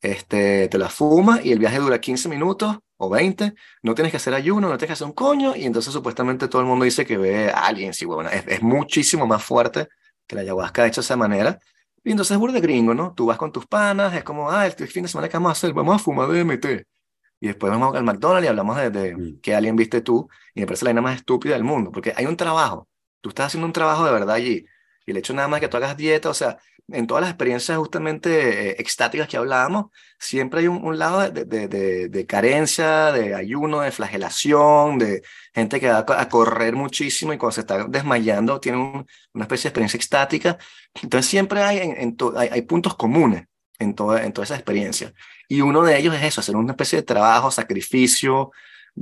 Este, te la fumas y el viaje dura 15 minutos o 20, no tienes que hacer ayuno, no tienes que hacer un coño, y entonces supuestamente todo el mundo dice que ve a alguien, sí, bueno, es, es muchísimo más fuerte que la ayahuasca hecha de esa manera, y entonces es burde gringo, ¿no? Tú vas con tus panas, es como, ah, este fin de semana que vamos a hacer, vamos a fumar DMT. Y después vamos al McDonald's y hablamos de, de mm. que alguien viste tú, y me parece la vaina más estúpida del mundo, porque hay un trabajo, tú estás haciendo un trabajo de verdad allí, y el hecho nada más que tú hagas dieta, o sea, en todas las experiencias justamente eh, extáticas que hablábamos, siempre hay un, un lado de, de, de, de, carencia, de ayuno, de flagelación, de gente que va a correr muchísimo y cuando se está desmayando tiene un, una especie de experiencia extática. Entonces siempre hay, en, en hay, hay, puntos comunes en toda, en toda esa experiencia. Y uno de ellos es eso, hacer una especie de trabajo, sacrificio,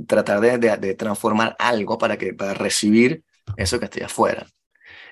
tratar de, transformar algo para, que, para recibir eso que esté afuera.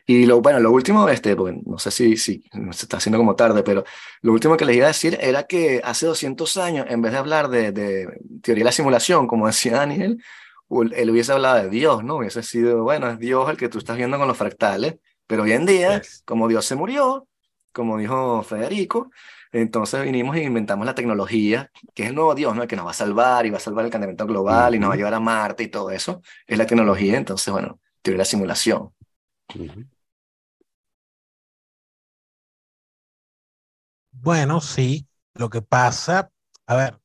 Y lo, bueno, lo último, este, porque no sé si, si se está haciendo como tarde, pero lo último que les iba a decir era que hace 200 años, en vez de hablar de, de teoría de la simulación, como decía Daniel, él hubiese hablado de Dios, ¿no? Hubiese sido, bueno, es Dios el que tú estás viendo con los fractales, pero hoy en día, yes. como Dios se murió, como dijo Federico, entonces vinimos e inventamos la tecnología, que es el nuevo Dios, ¿no? El que nos va a salvar y va a salvar el calentamiento global uh -huh. y nos va a llevar a Marte y todo eso, es la tecnología, entonces, bueno, teoría de la simulación. Uh -huh. Bueno, sí, lo que pasa, a ver,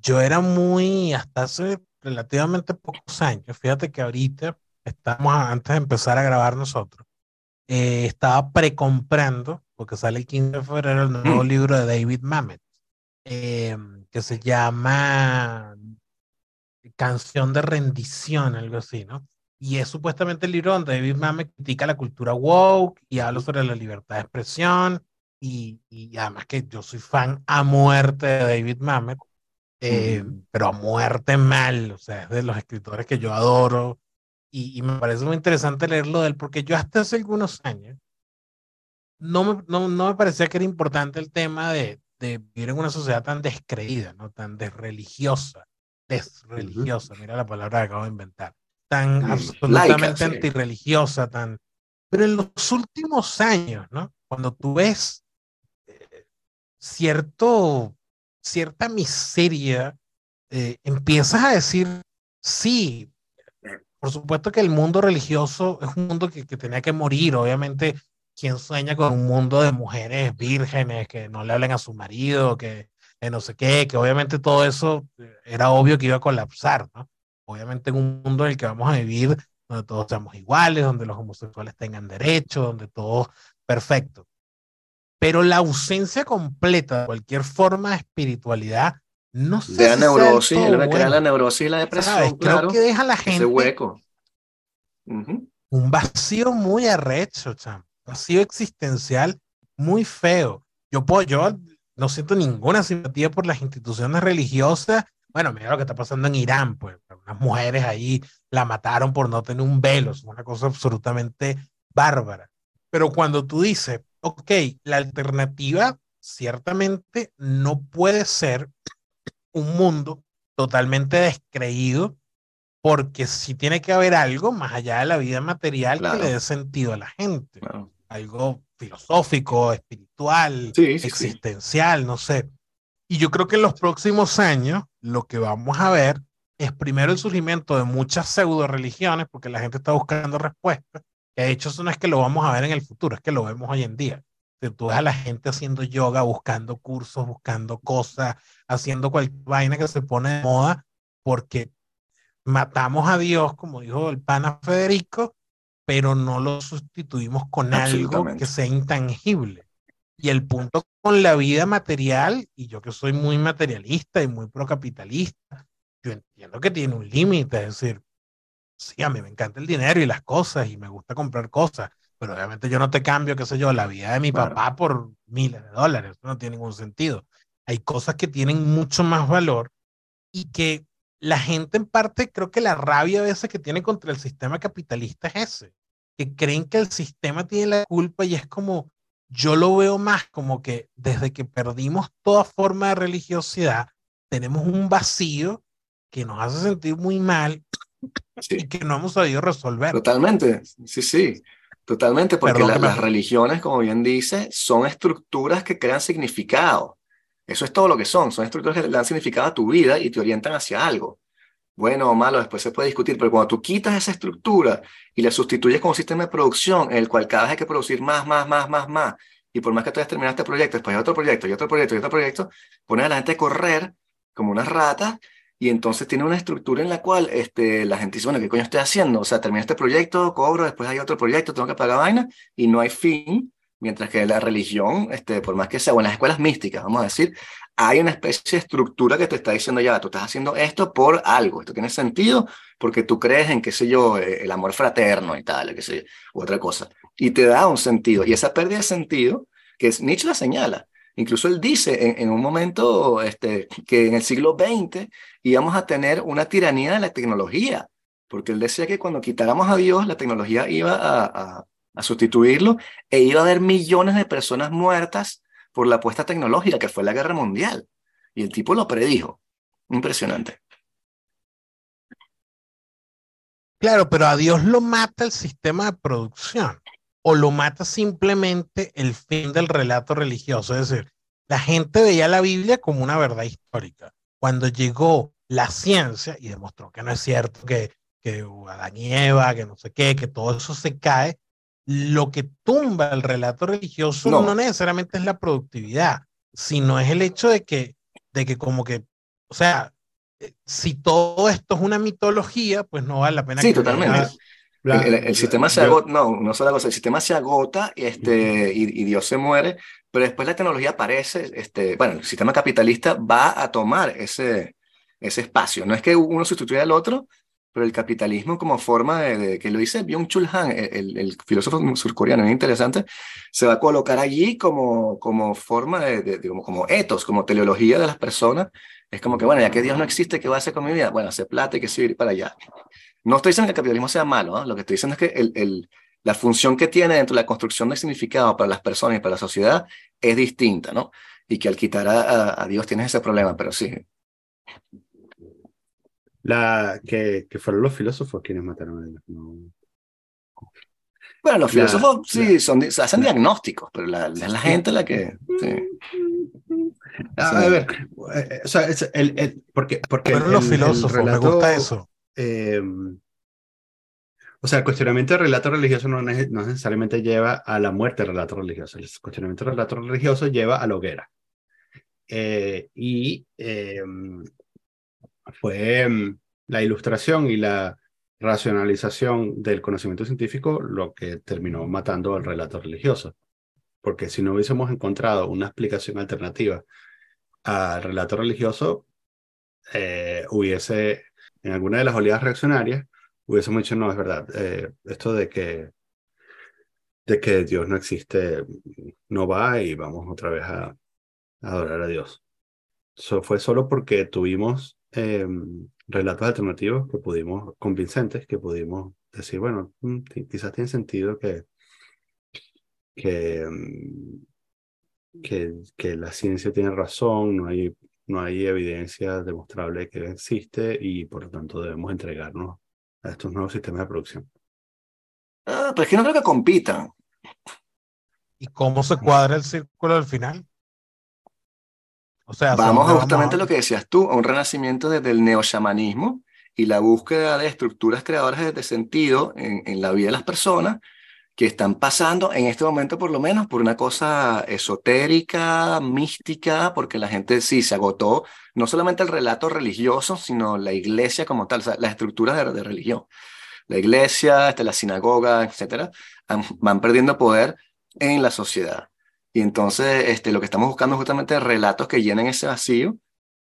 yo era muy, hasta hace relativamente pocos años, fíjate que ahorita estamos antes de empezar a grabar nosotros, eh, estaba precomprando, porque sale el 15 de febrero, el nuevo mm. libro de David Mamet, eh, que se llama Canción de Rendición, algo así, ¿no? Y es supuestamente el libro donde David Mamet critica la cultura woke y habla sobre la libertad de expresión y, y, además que yo soy fan a muerte de David Mamet, eh, pero a muerte mal, o sea, es de los escritores que yo adoro y, y, me parece muy interesante leerlo de él porque yo hasta hace algunos años no me, no, no me parecía que era importante el tema de, de vivir en una sociedad tan descreída, ¿no? tan desreligiosa, desreligiosa, mira la palabra que acabo de inventar, tan mm, absolutamente laica, sí. antirreligiosa, tan... Pero en los últimos años, ¿no? Cuando tú ves cierto, cierta miseria, eh, empiezas a decir, sí, por supuesto que el mundo religioso es un mundo que, que tenía que morir, obviamente, quien sueña con un mundo de mujeres vírgenes que no le hablen a su marido, que, que no sé qué, que obviamente todo eso eh, era obvio que iba a colapsar, ¿no? Obviamente en un mundo en el que vamos a vivir donde todos seamos iguales, donde los homosexuales tengan derechos, donde todo perfecto. Pero la ausencia completa de cualquier forma de espiritualidad no sé. De la si neurosis, lo que crea la neurosis y la depresión. ¿sabes? Claro, Creo que deja a la gente. Ese hueco. Uh -huh. Un vacío muy arrecho, cham. Vacío existencial muy feo. Yo puedo, yo no siento ninguna simpatía por las instituciones religiosas. Bueno, mira lo que está pasando en Irán, pues, unas mujeres ahí la mataron por no tener un velo, es una cosa absolutamente bárbara. Pero cuando tú dices, ok, la alternativa ciertamente no puede ser un mundo totalmente descreído, porque si tiene que haber algo más allá de la vida material que le dé sentido a la gente, algo filosófico, espiritual, existencial, no sé. Y yo creo que en los próximos años lo que vamos a ver es primero el surgimiento de muchas pseudo religiones, porque la gente está buscando respuestas, de hecho eso no es que lo vamos a ver en el futuro, es que lo vemos hoy en día. Tú ves a la gente haciendo yoga, buscando cursos, buscando cosas, haciendo cualquier vaina que se pone de moda, porque matamos a Dios, como dijo el pana Federico, pero no lo sustituimos con algo que sea intangible. Y el punto con la vida material, y yo que soy muy materialista y muy procapitalista, yo entiendo que tiene un límite, es decir, sí, a mí me encanta el dinero y las cosas y me gusta comprar cosas, pero obviamente yo no te cambio, qué sé yo, la vida de mi papá por miles de dólares, no tiene ningún sentido. Hay cosas que tienen mucho más valor y que la gente en parte creo que la rabia a veces que tiene contra el sistema capitalista es ese, que creen que el sistema tiene la culpa y es como, yo lo veo más como que desde que perdimos toda forma de religiosidad, tenemos un vacío que nos hace sentir muy mal y que no hemos sabido resolver. Totalmente, sí, sí. Totalmente, porque las religiones, como bien dice, son estructuras que crean significado. Eso es todo lo que son. Son estructuras que le dan significado a tu vida y te orientan hacia algo. Bueno o malo, después se puede discutir, pero cuando tú quitas esa estructura y la sustituyes con un sistema de producción en el cual cada vez hay que producir más, más, más, más, más, y por más que tú hayas terminado este proyecto, después hay otro proyecto, y otro proyecto, y otro proyecto, pones a la gente a correr como unas ratas y entonces tiene una estructura en la cual este, la gente dice, bueno, ¿qué coño estoy haciendo? O sea, termino este proyecto, cobro, después hay otro proyecto, tengo que pagar vaina y no hay fin. Mientras que la religión, este, por más que sea, o en las escuelas místicas, vamos a decir, hay una especie de estructura que te está diciendo, ya, tú estás haciendo esto por algo, esto tiene sentido porque tú crees en, qué sé yo, eh, el amor fraterno y tal, qué sé yo, otra cosa. Y te da un sentido. Y esa pérdida de sentido, que es, Nietzsche la señala, Incluso él dice en, un momento este, que en el siglo XX íbamos a tener una tiranía de la tecnología, porque él decía que cuando quitáramos a Dios, la tecnología iba a, a, sustituirlo e iba a haber millones de personas muertas por la apuesta tecnológica, que fue la guerra mundial. Y el tipo lo predijo. Impresionante. Claro, pero a Dios lo mata el sistema de producción o lo mata simplemente el fin del relato religioso. Es decir, la gente veía la Biblia como una verdad histórica. Cuando llegó la ciencia y demostró que no es cierto, que, que Adán y Eva, que no sé qué, que todo eso se cae, lo que tumba el relato religioso no, necesariamente es la productividad, sino es el hecho de que, de que como que, o sea, eh, si todo esto es una mitología, pues no vale la pena. Sí, totalmente el, sistema se agota, no, no solo cosa, el sistema se agota y, este, y, Dios se muere, pero después la tecnología aparece, este, bueno, el sistema capitalista va a tomar ese, ese espacio. No es que uno sustituya al otro, pero el capitalismo como forma de, que lo dice Byung-Chul Han, el, el, filósofo surcoreano, es interesante, se va a colocar allí como, como forma de, de, como, como etos, como teleología de las personas. Es como que, bueno, ya que Dios no existe, ¿qué va a hacer con mi vida? Bueno, hacer plata y que seguir para allá. No estoy diciendo que el capitalismo sea malo, lo que estoy diciendo es que el, el, la función que tiene dentro de la construcción de significado para las personas y para la sociedad es distinta, ¿no? Y que al quitar a, a, Dios tienes ese problema, pero sí. La, que, que fueron los filósofos quienes mataron a Dios. Bueno, los filósofos sí, son, hacen diagnósticos, pero la, la, la gente la que... Sí. A, ver, eh, o sea, el, el, porque, porque pero los filósofos, me gusta eso. Em, o sea, el cuestionamiento del relato religioso no, necesariamente lleva a la muerte del relato religioso. El cuestionamiento del relato religioso lleva a la hoguera. Eh, y em, fue em, la ilustración y la racionalización del conocimiento científico lo que terminó matando al relato religioso. Porque si no hubiésemos encontrado una explicación alternativa al relato religioso, eh, hubiese en alguna de las oleadas reaccionarias, hubiésemos dicho, no, es verdad, eh, esto de que, de que Dios no existe no va y vamos otra vez a, adorar a Dios. Eso fue solo porque tuvimos em, relatos alternativos que pudimos, convincentes, que pudimos decir, bueno, mm, quizás tiene sentido que, que, mm, que, que la ciencia tiene razón, no hay, no hay evidencia demostrable que existe y por lo tanto debemos entregarnos a estos nuevos sistemas de producción. Ah, pero es que no creo que compitan. ¿Y cómo se cuadra el círculo al final? O sea, vamos a justamente lo que decías tú, a un renacimiento desde el neoshamanismo y la búsqueda de estructuras creadoras de sentido en, en la vida de las personas que están pasando en este momento por lo menos por una cosa esotérica, mística, porque la gente sí se agotó, no solamente el relato religioso, sino la iglesia como tal, o sea, las estructuras de, de religión. La iglesia, este, la sinagoga, etcétera, van perdiendo poder en la sociedad. Y entonces este, lo que estamos buscando es justamente relatos que llenen ese vacío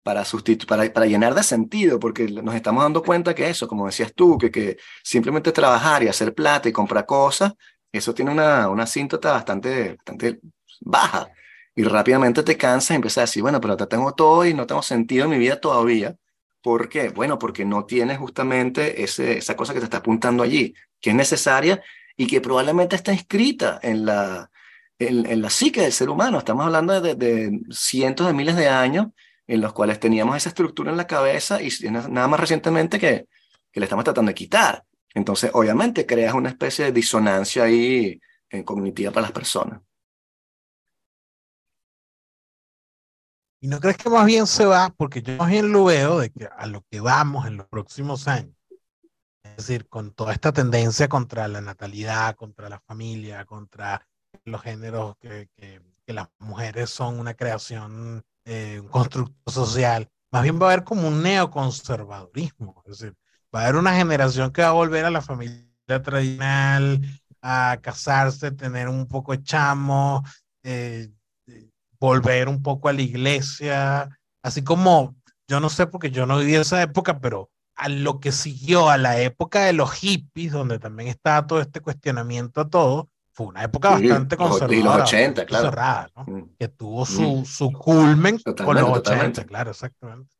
para, para, para llenar de sentido, porque nos estamos dando cuenta que eso, como decías tú, que, que simplemente trabajar y hacer plata y comprar cosas, eso tiene una, una asíntota bastante, bastante baja. Y rápidamente te cansas y empiezas a decir, bueno, pero te tengo todo y no tengo sentido en mi vida todavía. ¿Por qué? Bueno, porque no tienes justamente ese, esa cosa que te está apuntando allí, que es necesaria y que probablemente está inscrita en la, en, la psique del ser humano. Estamos hablando de, cientos de miles de años en los cuales teníamos esa estructura en la cabeza y nada más recientemente que, que le estamos tratando de quitar. Entonces, obviamente, creas una especie de disonancia ahí en cognitiva para las personas. ¿Y no crees que más bien se va? Porque yo más bien lo veo de que a lo que vamos en los próximos años, es decir, con toda esta tendencia contra la natalidad, contra la familia, contra los géneros que, que, las mujeres son una creación, eh, un constructo social, más bien va a haber como un neoconservadurismo, es decir, va a haber una generación que va a volver a la familia tradicional, a casarse, tener un poco de chamo, eh, volver un poco a la iglesia, así como, yo no sé porque yo no viví esa época, pero a lo que siguió a la época de los hippies, donde también estaba todo este cuestionamiento a todo, fue una época bastante conservadora. Y los 80, claro. Cerrada, ¿no? Mm. Que tuvo su, mm. su culmen con los 80, claro, exactamente.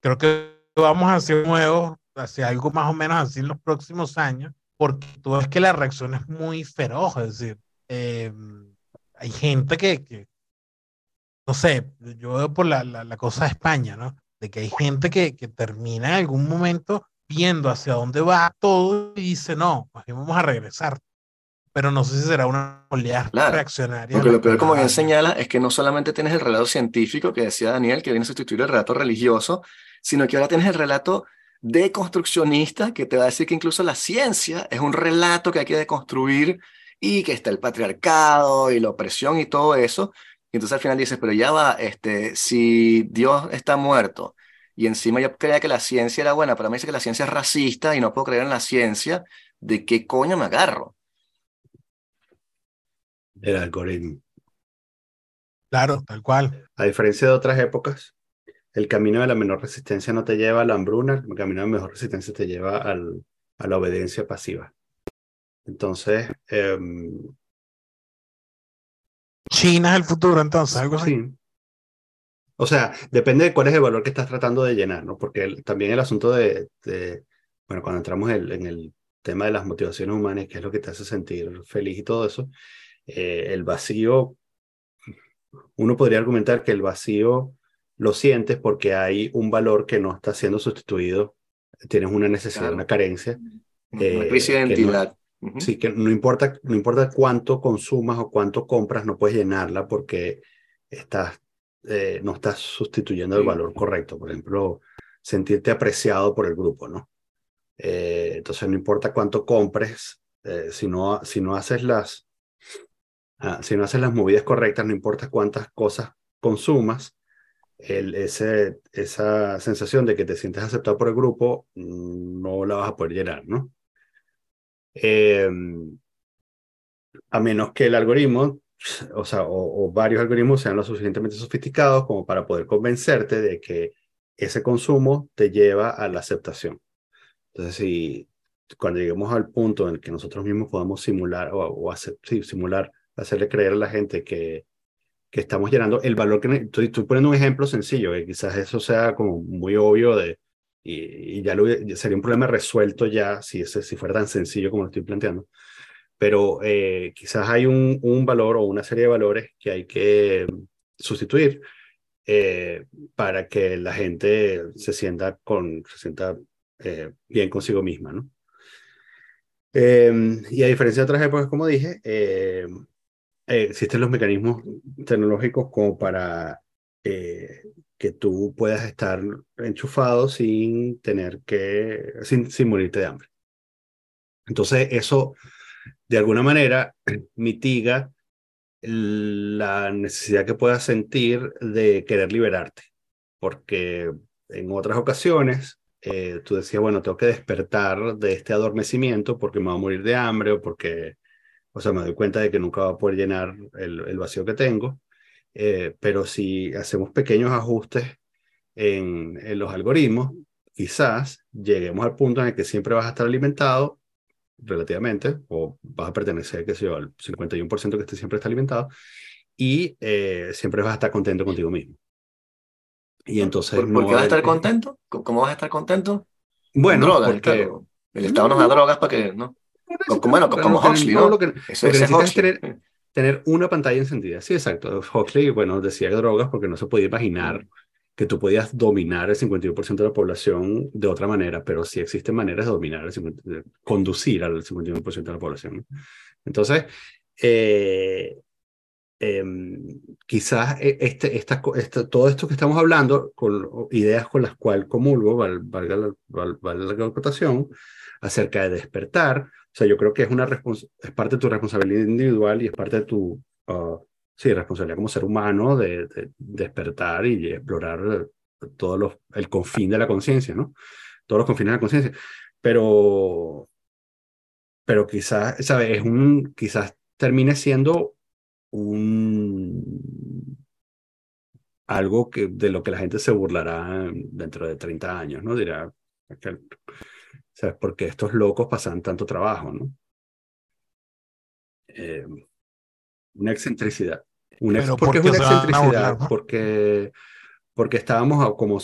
Creo que vamos hacia un nuevo, hacia algo más o menos así en los próximos años, porque tú ves que la reacción es muy feroz, es decir, eh, hay gente que, que, no sé, yo veo por la, la, la, cosa de España, ¿no? De que hay gente que, que termina en algún momento viendo hacia dónde va todo y dice, no, pues vamos a regresar pero no sé si será una oleada reaccionaria. Porque lo peor, como bien señala, es que no solamente tienes el relato científico que decía Daniel, que viene a sustituir el relato religioso, sino que ahora tienes el relato deconstruccionista, que te va a decir que incluso la ciencia es un relato que hay que deconstruir y que está el patriarcado y la opresión y todo eso. Y entonces al final dices, pero ya va, este, si Dios está muerto y encima yo creía que la ciencia era buena, pero me dice que la ciencia es racista y no puedo creer en la ciencia, ¿de qué coño me agarro? el algoritmo. Claro, tal cual. A diferencia de otras épocas, el camino de la menor resistencia no te lleva a la hambruna, el camino de mejor resistencia te lleva al, a la obediencia pasiva. Entonces... Em, China es el futuro, entonces, algo así. Sí. O sea, depende de cuál es el valor que estás tratando de llenar, ¿no? Porque también el asunto de, de bueno, cuando entramos en, en el tema de las motivaciones humanas, que es lo que te hace sentir feliz y todo eso, eh, el vacío, uno podría argumentar que el vacío lo sientes porque hay un valor que no está siendo sustituido, tienes una necesidad, una carencia. Eh, identidad. Sí, que no importa, no importa cuánto consumas o cuánto compras, no puedes llenarla porque estás, eh, no estás sustituyendo el valor correcto. Por ejemplo, sentirte apreciado por el grupo, ¿no? entonces, no importa cuánto compres, si, no, si no haces las, Ah, si no haces las movidas correctas, no importa cuántas cosas consumas, el, ese, esa sensación de que te sientes aceptado por el grupo mm, no la vas a poder llenar, ¿no? Em, a menos que el algoritmo, o sea, o, varios algoritmos sean lo suficientemente sofisticados como para poder convencerte de que ese consumo te lleva a la aceptación. Entonces, si cuando lleguemos al punto en el que nosotros mismos podamos simular o, hacer, sí, simular hacerle creer a la gente que, que estamos llenando el valor que estoy, estoy poniendo un ejemplo sencillo, que quizás eso sea como muy obvio de, y, ya, lo, sería un problema resuelto ya si, ese, si fuera tan sencillo como lo estoy planteando. Pero eh, quizás hay un, un, valor o una serie de valores que hay que sustituir eh, para que la gente se sienta, con, se sienta eh, bien consigo misma. ¿no? y a diferencia de otras épocas, como dije, existen los mecanismos tecnológicos como para que tú puedas estar enchufado sin tener que, sin, sin morirte de hambre. Entonces, eso de alguna manera mitiga la necesidad que puedas sentir de querer liberarte, porque en otras ocasiones eh, tú decías, bueno, tengo que despertar de este adormecimiento porque me voy a morir de hambre o porque, o sea, me doy cuenta de que nunca va a poder llenar el, el vacío que tengo. Eh, pero si hacemos pequeños ajustes en, en, los algoritmos, quizás lleguemos al punto en el que siempre vas a estar alimentado relativamente, o vas a pertenecer, qué sé yo, al 51% que esté, siempre está alimentado, y eh, siempre vas a estar contento contigo mismo. Y entonces... ¿Por, qué vas a estar contento? ¿Cómo vas a estar contento? Bueno, drogas, porque... El Estado nos da drogas para que... ¿no? Como, bueno, como Huxley, ¿no? Lo que, Eso, lo que es tener, tener una pantalla encendida. Sí, exacto. Huxley, bueno, decía drogas porque no se podía imaginar que tú podías dominar el 51% de la población de otra manera, pero sí existen maneras de dominar, el 50, de conducir al 51% de la población. Entonces, eh, eh, quizás e, este, esta, esta, todo esto que estamos hablando, con ideas con las cuales comulgo, valga la, valga la acotación, acerca de despertar, sea, yo creo que es, una es parte de tu responsabilidad individual y es parte de tu uh, sí, responsabilidad como ser humano de, despertar y explorar todo los, el confín de la conciencia, ¿no? Todos los confines de la conciencia. Pero, pero quizás, ¿sabes? Es un, quizás termine siendo un algo que, de lo que la gente se burlará dentro de 30 años, ¿no? Dirá, ¿sabes? Porque estos locos pasan tanto trabajo, ¿no? Eh, una excentricidad. Una, ¿Por qué es una excentricidad? Porque, porque estábamos como,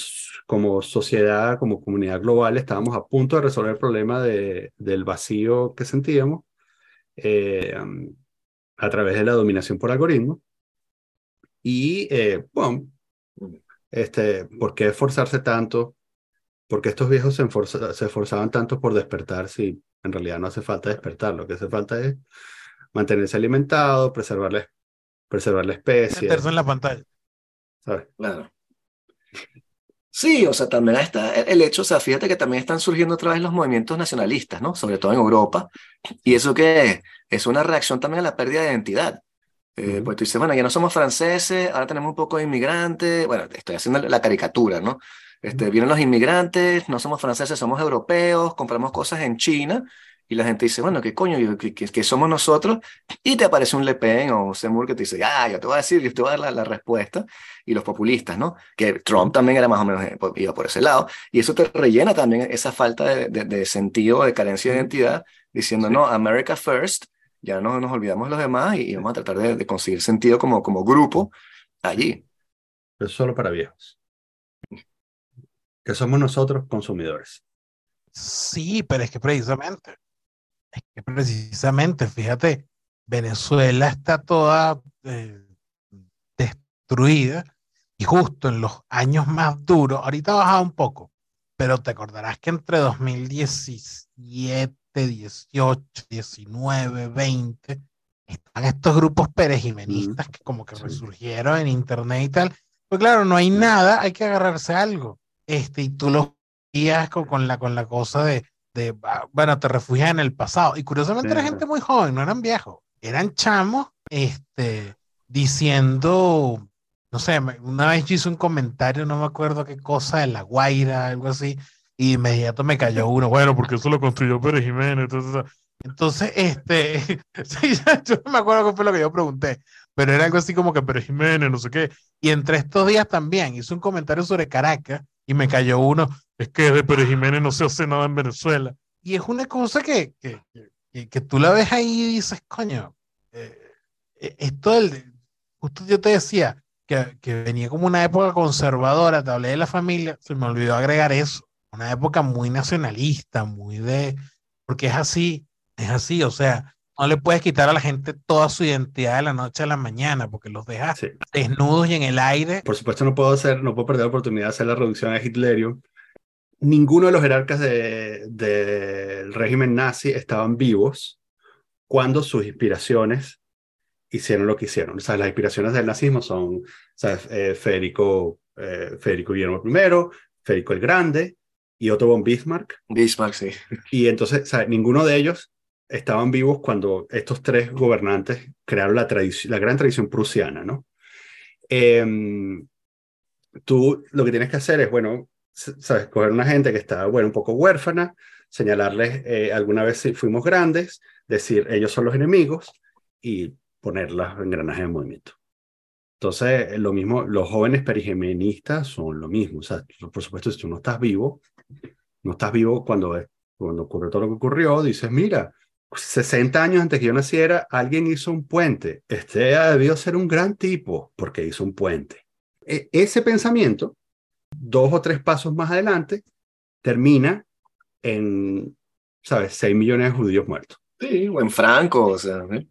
como sociedad, como comunidad global, estábamos a punto de resolver el problema de, del vacío que sentíamos eh, a través de la dominación por algoritmos. Y, eh, bueno, este, ¿por qué esforzarse tanto? Porque estos viejos se, se esforzaban tanto por despertar si en realidad no hace falta despertar? Lo que hace falta es mantenerse alimentado, preservar la, preservar la especie. Meterse en la pantalla. ¿Sabes? Claro. Sí, o sea, también está el hecho, o sea, fíjate que también están surgiendo otra vez los movimientos nacionalistas, ¿no? Sobre todo en Europa. ¿Y eso qué es? Es una reacción también a la pérdida de identidad. Eh, Pues tú dices, bueno, ya no somos franceses, ahora tenemos un poco de inmigrantes. Bueno, estoy haciendo la caricatura, ¿no? Este, vienen los inmigrantes, no somos franceses, somos europeos, compramos cosas en China y la gente dice, bueno, ¿qué coño? ¿Qué, qué, somos nosotros? Y te aparece un Le Pen o un Seymour que te dice, ah, yo te voy a decir, yo te voy a dar la, respuesta. Y los populistas, ¿no? Que Trump también era más o menos, eh, iba por ese lado. Y eso te rellena también esa falta de, de, sentido, de carencia de identidad, diciendo, no, America First, ya no nos olvidamos de los demás y, vamos a tratar de, de, conseguir sentido como, como grupo allí. Es solo para viejos. Que somos nosotros consumidores. Sí, pero es que precisamente es que precisamente, fíjate, Venezuela está toda eh, destruida y justo en los años más duros, ahorita ha bajado un poco, pero te acordarás que entre 2017, 18, 19, 20, están estos grupos perejimenistas que como que resurgieron en internet y tal. Pues claro, no hay nada, hay que agarrarse a algo. Este, y tú lo veías con la, con la cosa de, de, ah, bueno, te refugias en el pasado. Y curiosamente era gente muy joven, no eran viejos, eran chamos, este, diciendo, no sé, una vez yo hice un comentario, no me acuerdo qué cosa, de La Guaira, algo así, y inmediato me cayó uno, bueno, porque eso lo construyó Pérez Jiménez, entonces, entonces este, yo no me acuerdo qué fue lo que yo pregunté, pero era algo así como que Pérez Jiménez, no sé qué, y entre estos días también hice un comentario sobre Caracas, y me cayó uno, es que de Pérez Jiménez no se hace nada en Venezuela. Y es una cosa que, que, que, tú la ves ahí y dices, coño, eh, eh, esto del, justo yo te decía que, que venía como una época conservadora, te hablé de la familia, se me olvidó agregar eso, una época muy nacionalista, muy de, porque es así, es así, o sea, no le puedes quitar a la gente toda su identidad de la noche a la mañana porque los dejas Sí. desnudos y en el aire. Por supuesto, no puedo hacer, no puedo perder la oportunidad de hacer la reducción a Hitlerio. Ninguno de los jerarcas de- del régimen nazi estaban vivos cuando sus inspiraciones hicieron lo que hicieron. O sea, las inspiraciones del nazismo son ¿sabes? Eh, Federico, eh, Federico Guillermo I, Federico el Grande y Otto von Bismarck. Bismarck, sí. Y entonces, ¿sabes? ninguno de ellos estaban vivos cuando estos tres gobernantes crearon la, la gran tradición prusiana, ¿no? Em, tú lo que tienes que hacer es, bueno, ¿sabes? Coger una gente que está, bueno, un poco huérfana, señalarles, eh, alguna vez si fuimos grandes, decir, ellos son los enemigos y poner los engranajes en movimiento. Entonces, eh, lo mismo, los jóvenes perigemenistas son lo mismo. O sea, por supuesto, si tú no estás vivo, no estás vivo cuando, cuando ocurrió todo lo que ocurrió, dices, mira, 60 años antes que yo naciera, alguien hizo un puente. Este ha debido ser un gran tipo porque hizo un puente. E- ese pensamiento, dos o tres pasos más adelante, termina en, ¿sabes?, 6 millones de judíos muertos. Sí, o en Franco, o sea. ¿eh?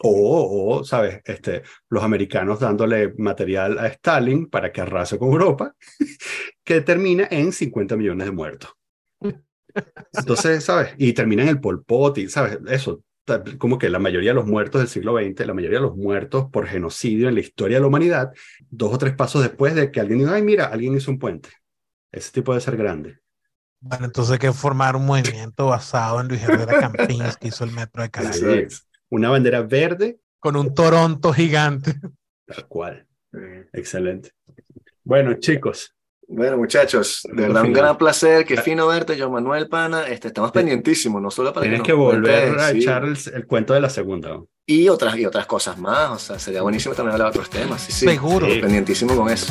O, o, ¿sabes? Este, los americanos dándole material a Stalin para que arrase con Europa, que termina en 50 millones de muertos. Entonces, ¿sabes? Y termina en el Pol Pot, y, ¿sabes? Eso, como que la mayoría de los muertos del siglo XX, la mayoría de los muertos por genocidio en la historia de la humanidad, dos o tres pasos después de que alguien diga, ay, mira, alguien hizo un puente. Ese tipo de ser grande. Bueno, entonces hay que formar un movimiento basado en Luis Herrera Campins, que hizo el metro de Caracas, Así, una bandera verde, con un Toronto gigante. tal cual. Excelente. Bueno, chicos, Bueno, muchachos, de verdad un gran placer, qué fino verte, John Manuel Pana. Este, estamos pendientísimos, no solo para Tienes nos que volver cuentes, a sí, echar el, el cuento de la segunda. ¿no? y otras y otras cosas más, o sea, sería buenísimo también hablar de otros temas. Sí, sí. Seguro. Sí. Pendientísimo con eso.